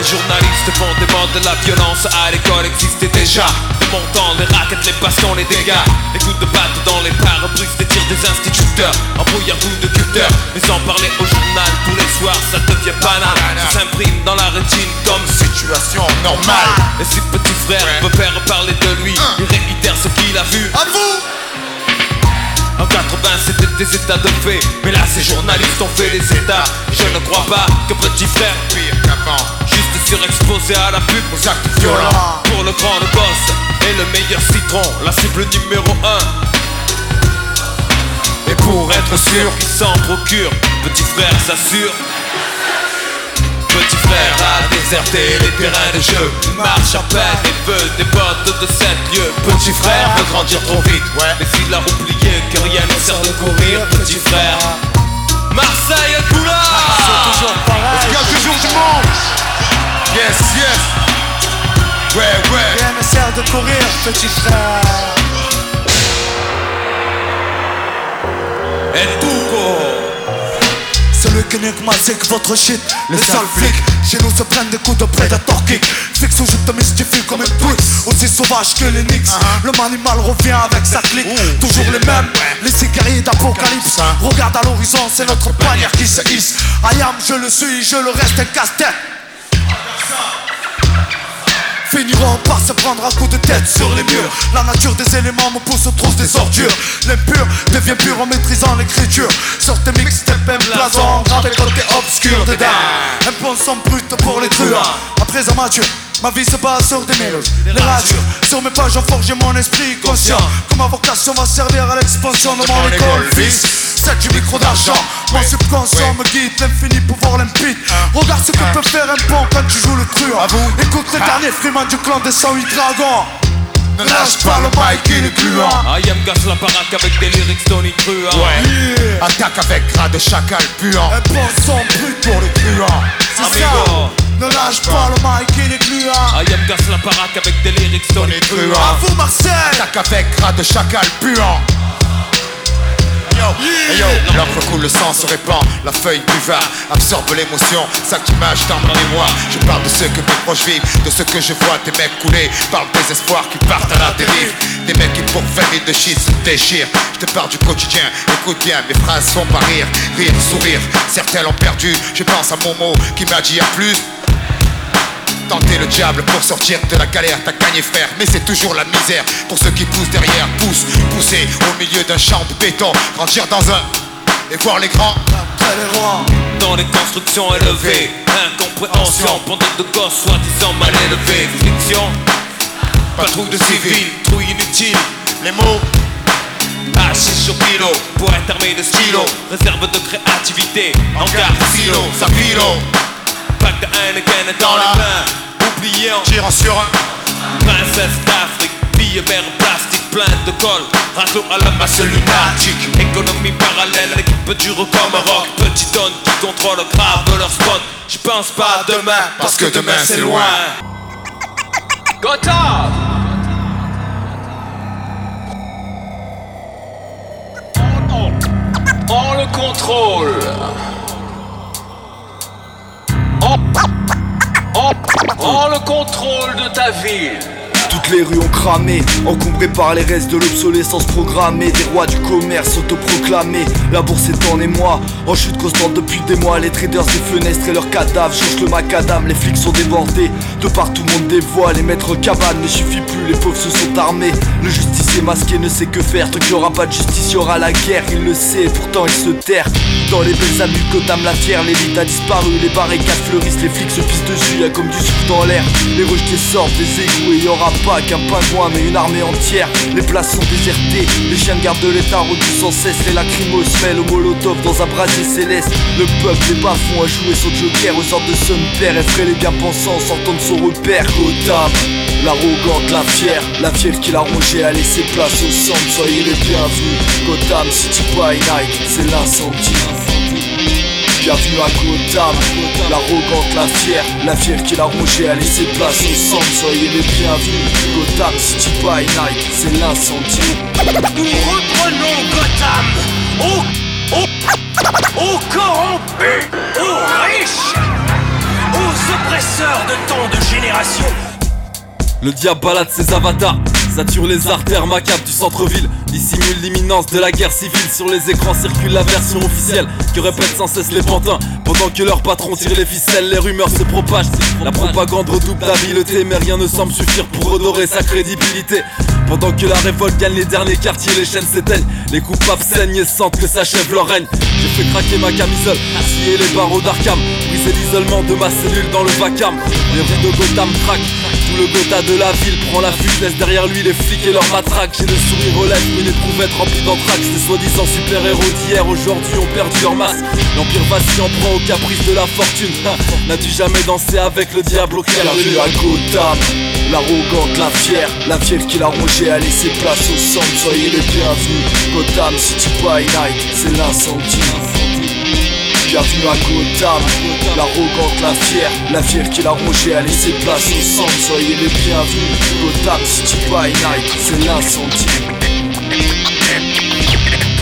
Les journalistes font des bandes de la violence. À l'école existait déjà. Le montant, les raquettes, les passions, les dégâts. Les coups de batte dans les pare-brises des tirs des instituteurs. Embrouillardou de culteurs. Mais sans parler au journal tous les soirs ça devient banal. Ça s'imprime dans la rétine comme
situation normale.
Et si petit frère veut faire parler de lui. Il réitère ce qu'il a vu.
À vous.
En 80 c'était des états de fait. Mais là ces journalistes ont fait les états. Je ne crois pas que petit frère
Pire qu'avant
surexposé à la pub
Aux actes violents
Pour le grand boss Et le meilleur citron La cible numéro 1 Et pour être sûr qu'il s'en procure Petit frère s'assure. Petit frère a déserté les terrains de jeu. Il marche à peine et veut des bottes de 7 lieux Petit frère veut grandir trop vite. Ouais. Mais il a oublié que rien ne sert de courir Petit frère. Marseille est couleur
C'est toujours pareil.
Il y a toujours du monde
Yes, yes. Ouais, ouais.
Rien ne sert de courir, petit frère.
Et tout
Celui qui nique ma que votre shit Les sales flics Chez nous se prennent des coups de prédator kick. Fixe où je te mystifie comme une pute. Aussi sauvage que les Knicks Le manimal revient avec sa clique. Toujours les mêmes Les cigarilles d'apocalypse. Regarde à l'horizon c'est notre bannière qui se hisse. I am je le suis je le reste un casse-tête finiront par se prendre un coup de tête sur les murs. La nature des éléments me pousse au trouve des ordures. L'impur devient pur en maîtrisant l'écriture. Sortez mixtape, M blason, gravé côté obscur dedans. Un sans brut pour les truands. Après amateur. Ma vie se base sur des mélodies, des radios Sur mes pages, j'ai forgé mon esprit conscient. Que ma vocation va servir à l'expansion de mon école, fils C'est du micro d'argent. Mon subconscient me guide, l'infini pouvoir limpide. Regarde ce que peut faire un pont quand tu joues le truand Écoute le dernier freeman du clan des 108 dragons. Ne lâche pas le mic, il est gluant.
I am gas la baraque avec des lyrics Tony Truant.
Ouais, attaque avec gras de chacal puant.
Un bon son brut pour les truands. C'est ça ne lâche pas le mic, il est gluant.
I am gas la baraque avec des lyrics Tony Truant
À vous Marseille
Attaque avec gras de chacal puant. Hey yo, l'encre coule, le sang se répand, la feuille buvard absorbe l'émotion, ça image dans ma mémoire. Je parle de ce que mes proches vivent, de ce que je vois des mecs couler, parle des espoirs qui partent à la dérive, des mecs qui pour faire de shit se déchirent. Je te parle du quotidien, écoute bien, mes phrases font pas rire, rire, sourire. Certains l'ont perdu, je pense à Momo qui m'a dit à plus. Tenter le diable pour sortir de la galère, t'as gagné frère, mais c'est toujours la misère. Pour ceux qui poussent derrière, poussent, pousser au milieu d'un champ de béton, grandir dans un et voir les grands.
Dans les constructions élevées, incompréhension, pendant de gosses soi-disant mal élevés, fiction, patrouille de civils, trouille inutile,
les mots.
Hachis sur kilo, poète armé de stylo, réserve de créativité, hangar silo,
ça filo.
Pack de Heineken dans la main Oublié en
tirant sur un.
Princesse d'Afrique Billet vert plastique plein de colle. Râteau à la masse lunatique. Économie parallèle L'équipe dure comme un rock Petit don qui contrôle grave leur spot. Je pense pas à demain
Parce que demain c'est loin.
Gothard On le contrôle Prends le contrôle de ta ville.
Toutes les rues ont cramé, encombrées par les restes de l'obsolescence programmée. Des rois du commerce autoproclamés, la bourse est en émoi. En chute constante depuis des mois, les traders des fenêtres et leurs cadavres Changent le macadam, les flics sont débordés. De par tout le monde dévoile, les maîtres cabanes ne suffit plus, les pauvres se sont armés. Le justicier masqué ne sait que faire, tant qu'il n'y aura pas de justice, il y aura la guerre. Il le sait, pourtant il se terre. Dans les belles amies Gotham la fière, l'élite a disparu. Les barricades fleurissent, les flics se pissent dessus, y'a comme du souffle dans l'air. Les rejetés sortent des égouts et y aura pas qu'un pingouin mais une armée entière. Les places sont désertées, les chiens de garde de l'état reduisent sans cesse Les lacrymos mêlent au molotov dans un brasier céleste. Le peuple des bas-fonds a joué son joker aux sortes de son père. Effraie les bien-pensants en sortant de son repère Gotham, l'arrogante, la fière La fière qui l'a rongé a laissé place au centre. Soyez les bienvenus. Gotham City by Night, c'est l'incendie Bienvenue à Gotham, l'arrogante, la fière, la fière qui l'a rongé a laissé place au centre, soyez les bienvenus. Gotham City by Night, c'est l'incendie.
Nous reprenons Gotham aux, aux, aux corrompus, aux riches, aux oppresseurs de tant de générations.
Le diable balade ses avatars, sature les artères macabres du centre-ville, dissimule l'imminence de la guerre civile. Sur les écrans circule la version officielle que répètent sans cesse les pantins. Pendant que leur patron tire les ficelles, les rumeurs se propagent. La propagande redouble d'habileté, mais rien ne semble suffire pour redorer sa crédibilité. Pendant que la révolte gagne les derniers quartiers, les chaînes s'éteignent, les coupables saignent et sentent que s'achève leur règne. J'ai fait craquer ma camisole, scier les barreaux d'Arkham, briser l'isolement de ma cellule dans le vacarme. Les rues de Gotham craquent, tout le Gotha de la ville prend la fuite, laisse derrière lui les flics et leurs matraques. J'ai le sourire aux lèvres, une éprouvette remplie d'anthrax. Ces soi-disant super-héros d'hier aujourd'hui ont perdu leur masse. L'empire vacillant prend au caprice de la fortune. N'as-tu jamais dansé avec le diable au cœur?
Bienvenue à Gotham, l'arrogante, la fière, la fière qui l'a rongé a laissé place au centre. Soyez les bienvenus. Gotham City by Night, c'est l'incendie. Bienvenue à Gotham, l'arrogante, la fière, la fière qui l'a rongé a laissé place au centre. Soyez les bienvenus. Gotham City by Night, c'est l'incendie.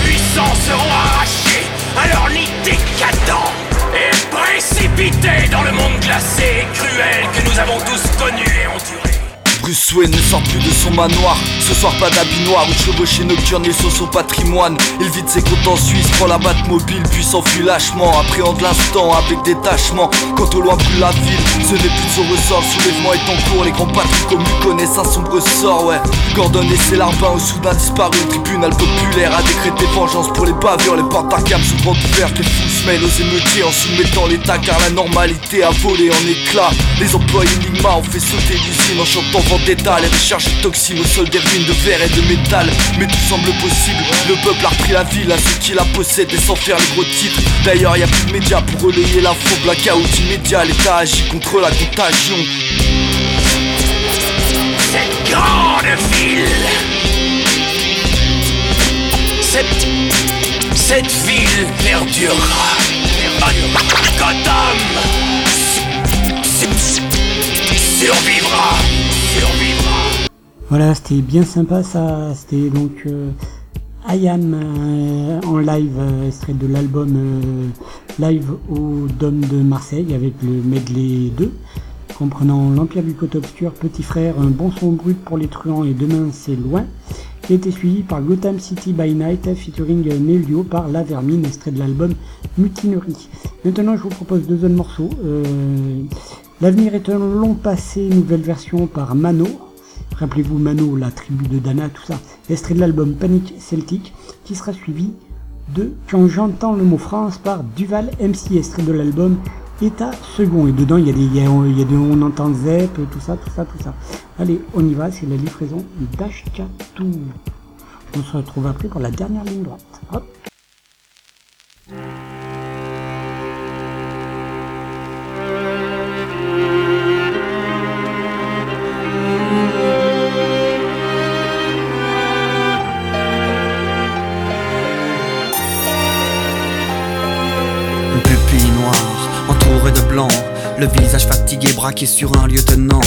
puissants seront arrachés à leur nid décadent et précipités dans le monde glacé et cruel que nous avons tous connu et enduré.
Bruce Wayne ne sort plus de son manoir. Ce soir, pas d'habit noir ou de chevauchée nocturne, il sur son patrimoine. Il vide ses comptes en Suisse, prend la batte mobile, puis s'enfuit lâchement. Appréhende l'instant avec détachement. Quand au loin plus la ville, ce n'est plus de son ressort. Soulèvement est en cours, les grands patrons communs connaissent un sombre sort, ouais. Gordon et ses larbins soudain disparu. Tribunal populaire a décrété vengeance pour les bavures. Les portes d'Arkham grandes ouvertes. Les fous se mêlent aux émeutiers en soumettant l'état car la normalité a volé en éclats. Les employés Enigma ont fait sauter l'usine en chantant Les recharges de toxines au sol des ruines de verre et de métal. Mais tout semble possible. Le peuple a repris la ville à ceux qui la possèdent et sans faire les gros titres. D'ailleurs, y a plus de médias pour relayer l'info. Blackout immédiat, l'État agit contre la contagion.
Cette grande ville Cette, cette ville perdurera Gotham Survivra
Voilà, c'était bien sympa ça. C'était donc euh, I Am euh, en live, euh, extrait de l'album live au Dôme de Marseille avec le medley 2, comprenant l'Empire du Côte Obscur, Petit Frère, Un bon son brut pour les truands et Demain c'est loin, qui été suivi par Gotham City by Night featuring Nelio par La Vermine, extrait de l'album Mutinerie. Maintenant, je vous propose deux autres morceaux. L'avenir est un long passé, nouvelle version par Mano. Rappelez-vous Mano, la tribu de Dana, tout ça. Extrait de l'album Panic Celtic, qui sera suivi de Quand j'entends le mot France par Duval MC, extrait de l'album État second. Et dedans, il y a des, y a, y on entend Zep, tout ça, tout ça, tout ça. Allez, on y va, c'est la livraison d'Ashkatou. On se retrouve après pour la dernière ligne droite. Hop.
Le visage fatigué braqué sur un lieutenant.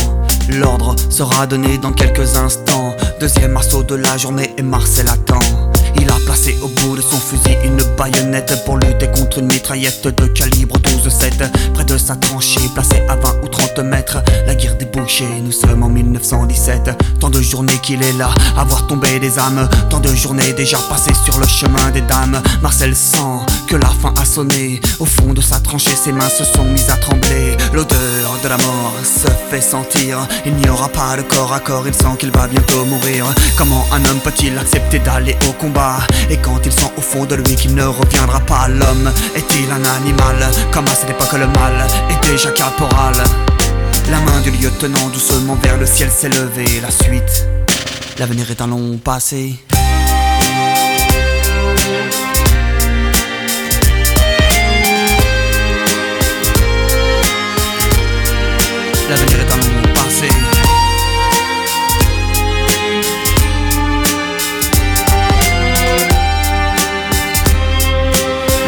L'ordre sera donné dans quelques instants. Deuxième assaut de la journée et Marcel attend. Il a placé au bout de son fusil une baïonnette pour lutter contre une mitraillette de calibre 12-7. Près de sa tranchée, placée à 20 ou 30 mètres. La guerre des bouchers, nous sommes en 1917. Tant de journées qu'il est là, à voir tomber des âmes. Tant de journées déjà passées sur le chemin des dames. Marcel sent que la fin a sonné. Au fond de sa tranchée, ses mains se sont mises à trembler. L'odeur de la mort se fait sentir. Il n'y aura pas de corps à corps, il sent qu'il va bientôt mourir. Comment un homme peut-il accepter d'aller au combat? Et quand il sent au fond de lui qu'il ne reviendra pas, l'homme est-il un animal? Comme à cette époque, le mal est déjà caporal. La main du lieutenant doucement vers le ciel s'est levée. La suite, l'avenir est un long passé. L'avenir est un long passé.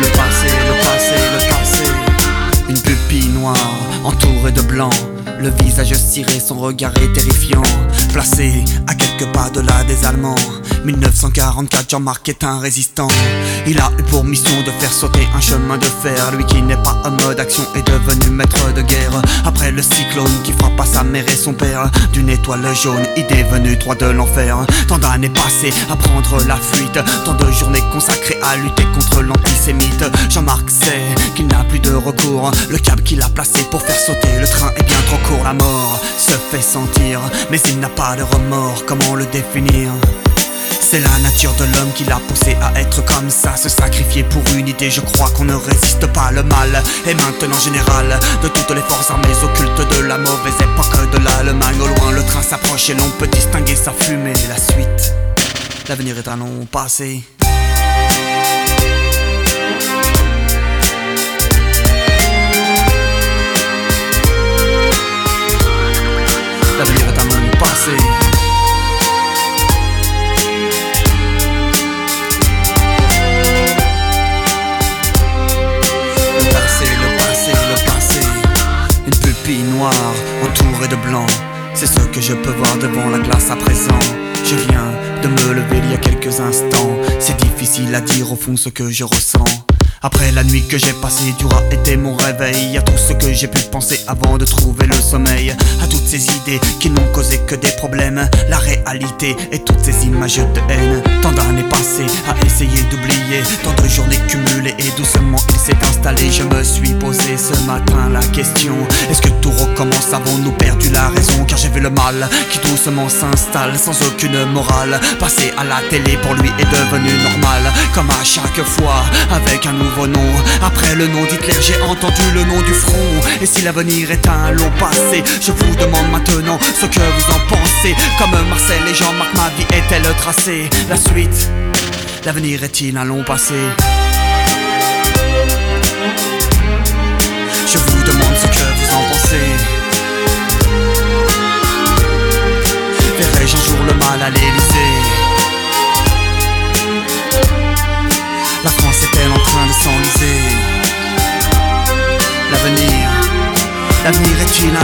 Le passé, le passé, le passé. Une pupille noire, entourée de blanc. Le visage ciré, son regard est terrifiant. Placé à quelques pas de là des Allemands. 1944, Jean-Marc est un résistant. Il a eu pour mission de faire sauter un chemin de fer. Lui qui n'est pas en mode action est devenu maître de guerre. Après le cyclone qui frappe à sa mère et son père. D'une étoile jaune, il est devenu droit de l'enfer. Tant d'années passées à prendre la fuite. Tant de journées consacrées à lutter contre l'antisémite. Jean-Marc sait qu'il n'a plus de recours. Le câble qu'il a placé pour faire sauter le train est bien trop court. La mort se fait sentir, mais il n'a pas de remords. Comment le définir? C'est la nature de l'homme qui l'a poussé à être comme ça, se sacrifier pour une idée. Je crois qu'on ne résiste pas. Le mal est maintenant général de toutes les forces armées occultes de la mauvaise époque de l'Allemagne. Au loin, le train s'approche et l'on peut distinguer sa fumée. La suite, l'avenir est un long passé. Le passé, le passé, le passé. Une pupille noire entourée de blanc. C'est ce que je peux voir devant la glace à présent. Je viens de me lever il y a quelques instants. C'est difficile à dire au fond ce que je ressens. Après la nuit que j'ai passée, Dura était mon réveil. À tout ce que j'ai pu penser avant de trouver le sommeil. À toutes ces idées qui n'ont causé que des problèmes. La réalité et toutes ces images de haine. Tant d'années passées à essayer d'oublier. Tant de journées cumulées et doucement il s'est installé. Je me suis posé ce matin la question Est-ce que tout recommence Avons-nous perdu la raison? Car j'ai vu le mal qui doucement s'installe sans aucune morale. Passer à la télé pour lui est devenu normal. Comme à chaque fois avec un nouveau après le nom d'Hitler, j'ai entendu le nom du front. Et si l'avenir est un long passé, je vous demande maintenant ce que vous en pensez. Comme Marcel et Jean-Marc, ma vie est-elle tracée? La suite, l'avenir est-il un long passé? Je vous demande ce que vous en pensez. Verrai-je un jour le mal à l'Élysée? L'avenir est-il un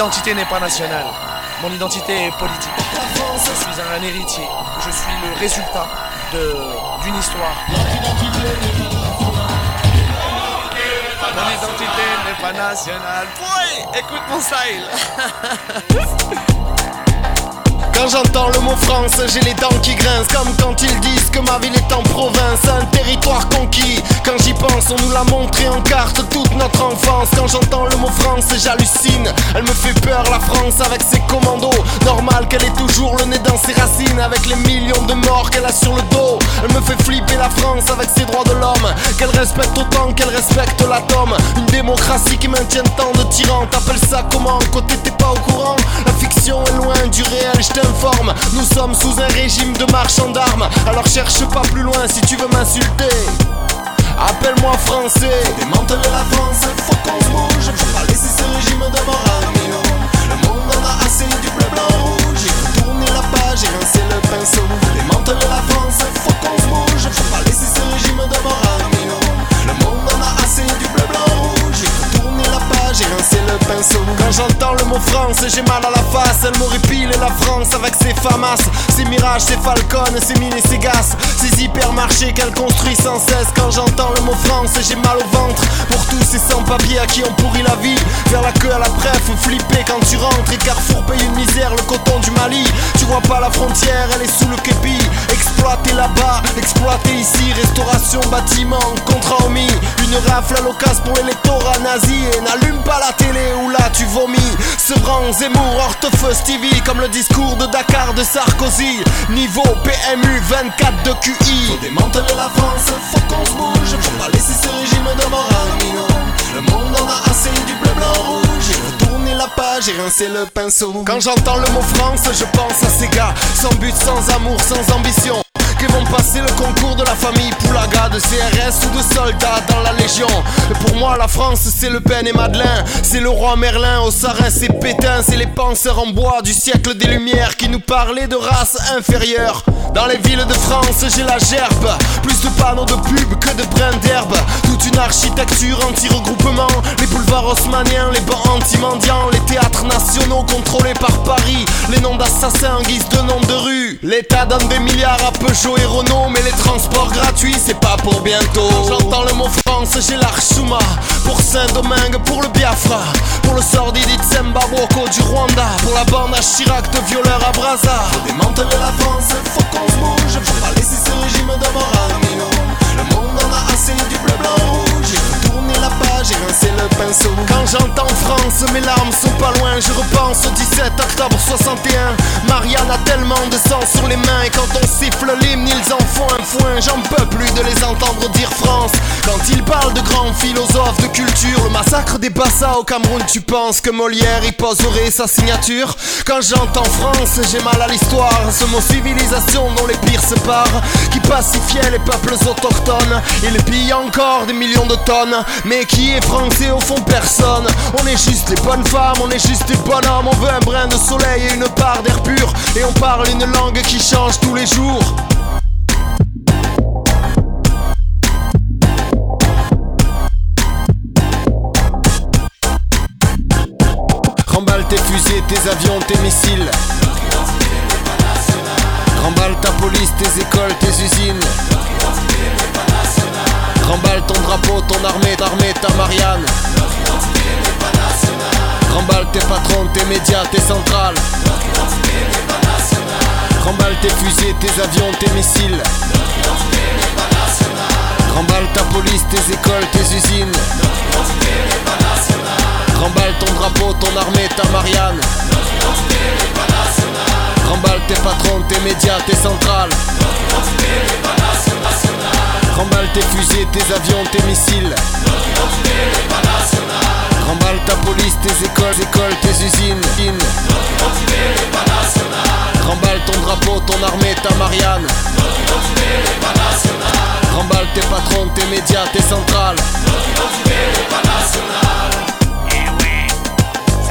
Identité n'est pas nationale. Mon identité est politique. Je suis un héritier. Je suis le résultat d'une histoire. Mon identité n'est pas nationale. Oui, écoute mon style. Quand j'entends le mot France, j'ai les dents qui grincent Comme quand ils disent que ma ville est en province Un territoire conquis. Quand j'y pense, on nous l'a montré en carte toute notre enfance. Quand j'entends le mot France, j'hallucine. Elle me fait peur la France avec ses commandos. Normal qu'elle ait toujours le nez dans ses racines Avec les millions de morts qu'elle a sur le dos. Elle me fait flipper la France avec ses droits de l'homme. Qu'elle respecte autant qu'elle respecte l'atome Une démocratie qui maintient tant de tyrans. T'appelles ça comment? Côté t'es pas au courant. La fiction est loin du réel, nous sommes sous un régime de marchand d'armes. Alors cherche pas plus loin si tu veux m'insulter. Appelle-moi français. Démanteler la France, faut qu'on se bouge. Faut pas laisser ce régime de morale. Le monde en a assez du bleu, blanc, rouge. Il faut tourner la page et rincer le pinceau. Démanteler la France, faut qu'on se bouge. Faut pas laisser ce régime de morale. Le monde en a assez du et rincer le pinceau. Quand j'entends le mot France, j'ai mal à la face. Elle m'aurait pilé la France avec ses famas, ses mirages, ses falcons, ses mines et ses gaz, ses hypermarchés qu'elle construit sans cesse. Quand j'entends le mot France, j'ai mal au ventre pour tous ces sans-papiers à qui on pourrit la vie. Faire la queue à la bref, flipper quand tu rentres. Et Carrefour paye une misère, le coton du Mali. Tu vois pas la frontière, elle est sous le képi. Exploiter là-bas, exploiter ici. Restauration, bâtiment, contrat omis. Une rafle à l'occasion pour l'électorat nazi. Et n'allume pas la télé ou là tu vomis. Sevran, Zemmour, Hortefeux, Stevie, comme le discours de Dakar de Sarkozy. Niveau PMU 24 de QI. Faut démanteler la France, faut qu'on se bouge. Faut pas laisser ce régime de morale, Le monde en a assez du bleu, blanc, rouge. J'ai retourné la page et rincé le pinceau. Quand j'entends le mot France, je pense à ces gars. Sans but, sans amour, sans ambition qui vont passer le concours de la famille Poulaga, de CRS ou de soldats dans la Légion. pour moi, la France, c'est Le Pen et Madeleine, c'est le roi Merlin, Sarès et Pétain, c'est les penseurs en bois du siècle des Lumières qui nous parlaient de race inférieure. Dans les villes de France, j'ai la gerbe, plus de panneaux de pub que de brins d'herbe. Toute une architecture anti-regroupement, les boulevards haussmanniens, les bancs anti-mendiants, les théâtres nationaux contrôlés par Paris, les noms d'assassins en guise de nom de rue. L'État donne des milliards à Peugeot et Mais les transports gratuits c'est pas pour bientôt. J'entends le mot France, j'ai l'Archuma Pour Saint-Domingue, pour le Biafra. Pour le sordide Woko du Rwanda. Pour la bande à Chirac de violeurs à Brazza. Faut démanteler la France, faut qu'on se bouge. Faut pas laisser ce régime de Morano Le monde en a assez du bleu blanc rouge. Tourner la page et rincer le pinceau. Quand j'entends France, mes larmes sont pas loin. Je repense au 17 octobre 61 Marianne a tellement de sang sur les mains. Et quand on siffle l'hymne, ils en font un foin. J'en peux plus de les entendre dire France. Quand ils parlent de grands philosophes de culture Le massacre des Bassa au Cameroun Tu penses que Molière y poserait sa signature? Quand j'entends France, j'ai mal à l'histoire. Ce mot civilisation dont les pires se parent Qui pacifiait les peuples autochtones. Les pille encore des millions de tonnes. Mais qui français au fond personne. On est juste les bonnes femmes, on est juste les bonhommes On veut un brin de soleil et une part d'air pur. Et on parle une langue qui change tous les jours. Remballe tes fusées, tes avions, tes missiles. Remballe ta police, tes écoles, tes usines Remballe ton drapeau, ton armée, d'armée, ta Marianne. Remballe tes patrons, tes médias, tes centrales. Remballe tes fusées, tes avions, tes missiles. Remballe ta police, tes écoles, tes usines. Remballe ton drapeau, ton armée, ta Marianne. Remballe tes patrons, tes médias, tes centrales. Remballe tes fusées, tes avions, tes missiles. Remballe ta police, tes écoles, écoles, tes usines. Remballe ton drapeau, ton armée, ta Marianne. Remballe tes patrons, tes médias, tes centrales.
Ça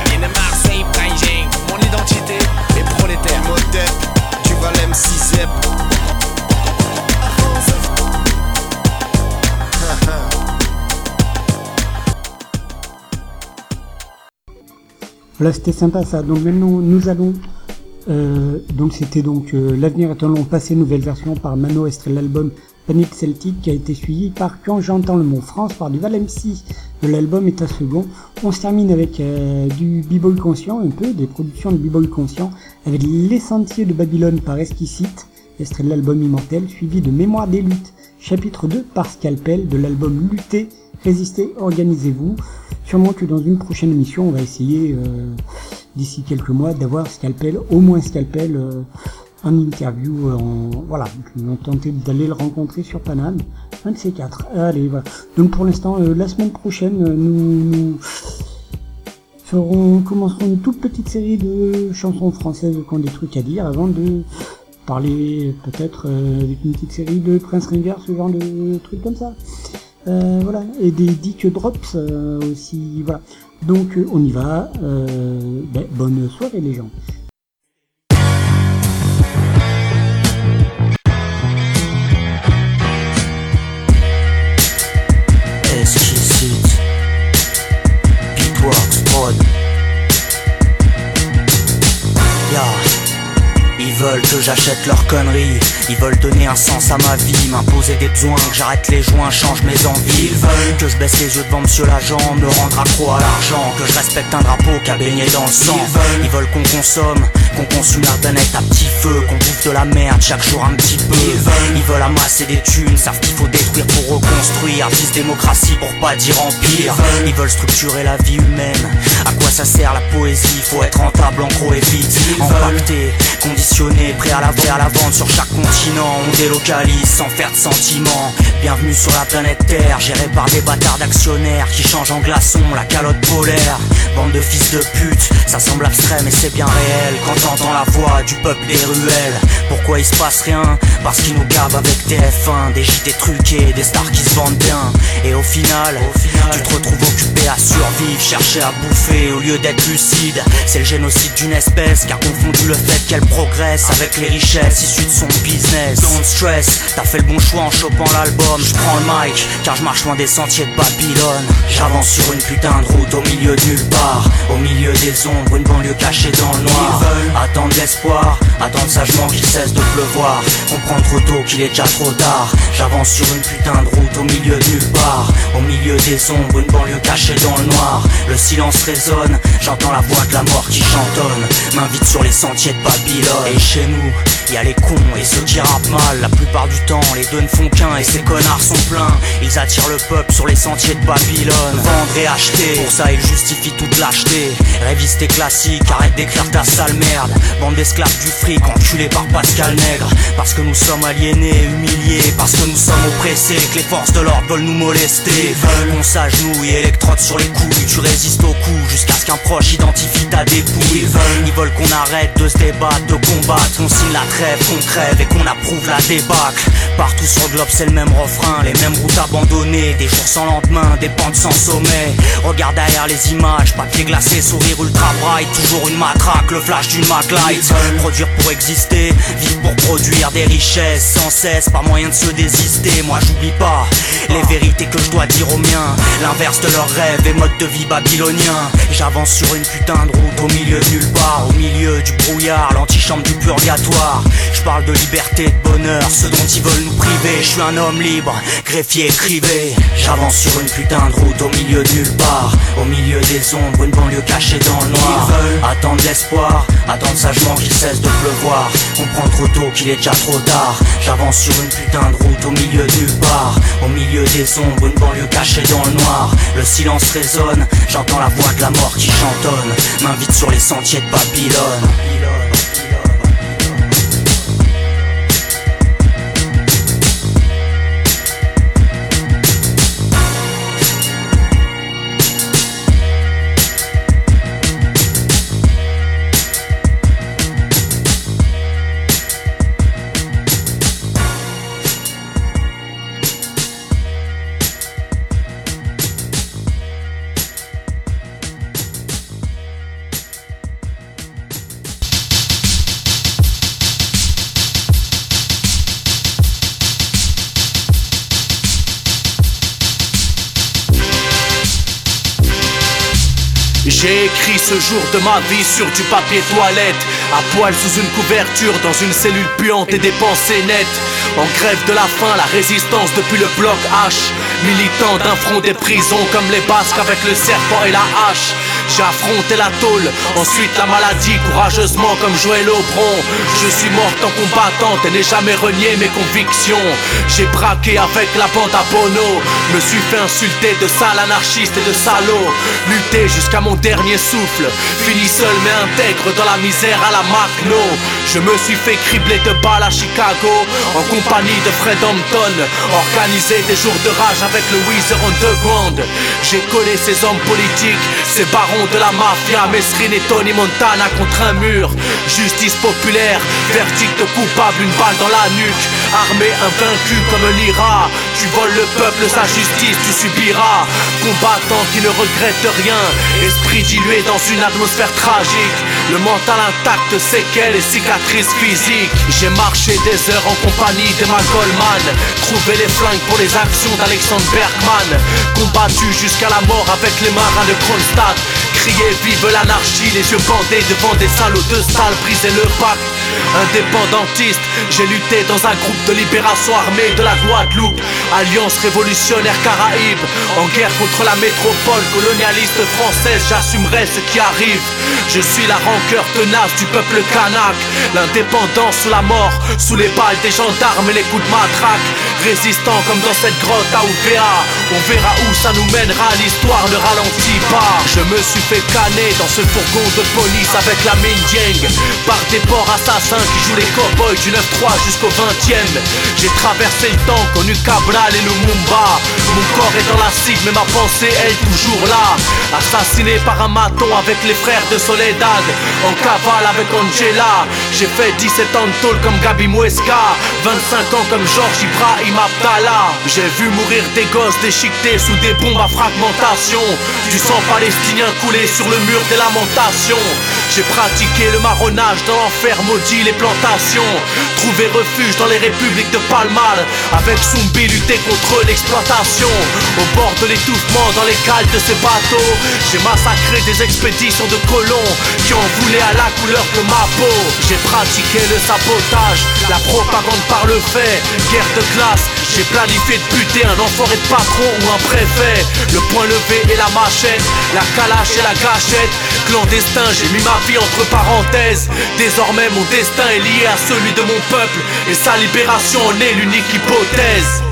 vient de Marseille, Mon identité est prolétaire.
Modep, du Valem 6
Voilà, c'était sympa ça. Donc maintenant, nous allons. Euh, donc c'était donc euh, L'avenir est un long passé, nouvelle version par Mano Estre, l'album Celtic qui a été suivi par Quand j'entends le mot France par du MC de l'album est un second. On se termine avec euh, du b-boy conscient un peu, des productions de b-boy conscient avec Les Sentiers de Babylone par Esquisite, extrait de l'album Immortel, suivi de Mémoire des luttes, chapitre 2 par Scalpel de l'album Lutter, Résistez, Organisez-vous. Sûrement que dans une prochaine émission, on va essayer euh, d'ici quelques mois d'avoir Scalpel, au moins Scalpel, euh, en interview. Euh, en, voilà, on va tenter d'aller le rencontrer sur Paname, un de ces quatre. Allez, voilà. Donc pour l'instant, la semaine prochaine, nous, ferons, commencerons une toute petite série de chansons françaises qui ont des trucs à dire avant de parler peut-être avec une petite série de Prince Ringer, ce genre de trucs comme ça. Euh, voilà, et des Dick Drops euh, aussi, voilà. Donc euh, on y va, ben, bonne soirée les gens.
Veulent que j'achète leurs conneries. Ils veulent donner un sens à ma vie M'imposer des besoins, que j'arrête les joints, change mes envies. Ils veulent que je baisse les yeux devant monsieur l'agent Me rendre accro à l'argent Que je respecte un drapeau qui a baigné dans le sang. Ils veulent, qu'on consomme, qu'on consume la planète à petit feu Qu'on bouffe de la merde chaque jour un petit peu. Ils veulent, ils veulent amasser des thunes Savent qu'il faut détruire pour reconstruire. Artiste démocratie pour pas dire empire. Ils veulent. Structurer la vie humaine. À quoi ça sert la poésie? Faut être rentable en gros et vite. Empaqueté, conditionné, prêt à la, à la vente sur chaque continent. On délocalise sans faire de sentiments. Bienvenue sur la planète Terre, gérée par des bâtards d'actionnaires qui changent en glaçon la calotte polaire. Bande de fils de pute, ça semble abstrait mais c'est bien réel quand t'entends la voix du peuple des ruelles. Pourquoi il se passe rien? Parce qu'ils nous gavent avec TF1, des JT truqués, des stars qui se vendent bien. Et au final, au final tu te retrouves occupé à survivre, chercher à bouffer au lieu d'être lucide. C'est le génocide d'une espèce qui a confondu le fait qu'elle progresse avec les richesses issues de son business. Don't stress, t'as fait le bon choix en chopant l'album. Je prends le mic car je marche loin des sentiers de Babylone. J'avance sur une putain de route au milieu de nulle part, au milieu des ombres, une banlieue cachée dans le noir. Ils veulent attendre l'espoir, attendre sagement qu'il cesse de pleuvoir. Comprendre trop tôt qu'il est déjà trop tard. J'avance sur une putain de route au milieu de nulle part, au milieu des ombres, une banlieue cachée dans le noir. Le silence résonne, j'entends la voix de la mort qui chantonne. M'invite sur les sentiers de Babylone. Et chez nous, y a les cons et ceux qui rappent mal. La plupart du temps, les deux ne font qu'un et ces connards sont pleins. Ils attirent le peuple sur les sentiers de Babylone. Vendre et acheter, pour ça ils justifient toute lâcheté. Révise tes classiques, arrête d'écrire ta sale merde. Bande d'esclaves du fric, enculés par Pascal Nègre. Parce que nous sommes aliénés, humiliés. Parce que nous sommes oppressés, que les forces de l'ordre veulent nous molester. Veulent qu'on s'agenouille, électrode sur les couilles. Tu résistes au coup jusqu'à ce qu'un proche identifie ta dépouille. Ils veulent, ils veulent qu'on arrête de se débattre, de combattre. On signe la trêve, qu'on crève et qu'on approuve la débâcle. Partout sur le globe, c'est le même refrain, les mêmes routes abandonnées, des jours sans lendemain, des pentes sans sommet. Regarde derrière les images, papier glacé, sourire ultra bright, toujours une matraque, le flash d'une MacLight. Produire pour exister, vivre pour produire des richesses, sans cesse, pas moyen de se désister. Moi j'oublie pas les vérités que je dois dire aux miens, l'inverse de leurs rêves et mode de vie babylonien. J'avance sur une putain de route au milieu de nulle part, au milieu du brouillard, l'antichambre du purgatoire. Je parle de liberté, de bonheur, ce dont ils veulent nous priver. Je suis un homme libre, greffier, écrivé. J'avance sur une putain de route au milieu de nulle part, au milieu des ombres, une banlieue cachée dans le noir. Ils veulent attendre l'espoir, attendre sagement qu'il cesse de pleuvoir. Comprendre trop tôt qu'il est déjà trop tard. J'avance sur une putain de route au milieu de nulle part, au milieu des ombres, une banlieue cachée dans le noir. Le silence résonne, j'entends la voix de la mort qui chantonne. M'invite sur les sentiers de Babylone.
Ce jour de ma vie sur du papier toilette À poil sous une couverture dans une cellule puante et des pensées nettes. En grève de la faim, la résistance depuis le bloc H Militant d'un front des prisons comme les Basques avec le serpent et la hache j'ai affronté la tôle, ensuite la maladie, courageusement comme Joël Aubron. Je suis morte en combattante et n'ai jamais renié mes convictions. J'ai braqué avec la bande à Bono, me suis fait insulter de sale anarchiste et de salaud. Lutté jusqu'à mon dernier souffle, fini seul mais intègre dans la misère à la Macno. Je me suis fait cribler de balles à Chicago, en compagnie de Fred Hampton. Organisé des jours de rage avec le Weezer Underground. J'ai collé ces hommes politiques, ces barons de la mafia, Mesrine et Tony Montana contre un mur. Justice populaire, verdict coupable, une balle dans la nuque. Armée invaincue comme l'IRA. Tu voles le peuple, sa justice, tu subiras. Combattant qui ne regrette rien. Esprit dilué dans une atmosphère tragique. Le mental intact, séquelles et cicatrices physiques. J'ai marché des heures en compagnie d'Emma Goldman. Trouvé les flingues pour les actions d'Alexandre Bergman. Combattu jusqu'à la mort avec les marins de Kronstadt. Crier vive l'anarchie, les yeux bandés devant des salauds de salle, briser le pacte. Indépendantiste, j'ai lutté dans un groupe de libération armée de la Guadeloupe, Alliance révolutionnaire Caraïbe, en guerre contre la métropole colonialiste française, j'assumerai ce qui arrive. Je suis la rancœur tenace du peuple kanak, l'indépendance sous la mort, sous les balles des gendarmes et les coups de matraque, résistant comme dans cette grotte à Ouvéa. On verra où ça nous mènera, l'histoire ne ralentit pas. Je me suis fait dans ce fourgon de police avec la Mindieng Par des ports assassins qui jouent les cowboys du 9-3 jusqu'au 20ème J'ai traversé le temps, connu Cabral et Lumumba Mon corps est dans la cible mais ma pensée est toujours là. Assassiné par un maton avec les frères de Soledad. En cavale avec Angela. J'ai fait 17 ans de tôle comme Gabi Muesca 25 ans comme Georges Ibrahim Abdallah. J'ai vu mourir des gosses déchiquetés sous des bombes à fragmentation. Du sang palestinien coulé sur le mur des lamentations. J'ai pratiqué le marronnage dans l'enfer maudit les plantations. Trouvé refuge dans les républiques de Palmal Avec Zumbi lutter contre l'exploitation. Au bord de l'étouffement dans les cales de ces bateaux J'ai massacré des expéditions de colons Qui en voulaient à la couleur de ma peau. J'ai pratiqué le sabotage, la propagande par le fait. Guerre de classe, j'ai planifié de buter un enfoiré de patron ou un préfet. Le point levé et la machette, la calache et la Clandestin, j'ai mis ma vie entre parenthèses. Désormais mon destin est lié à celui de mon peuple. Et sa libération en est l'unique hypothèse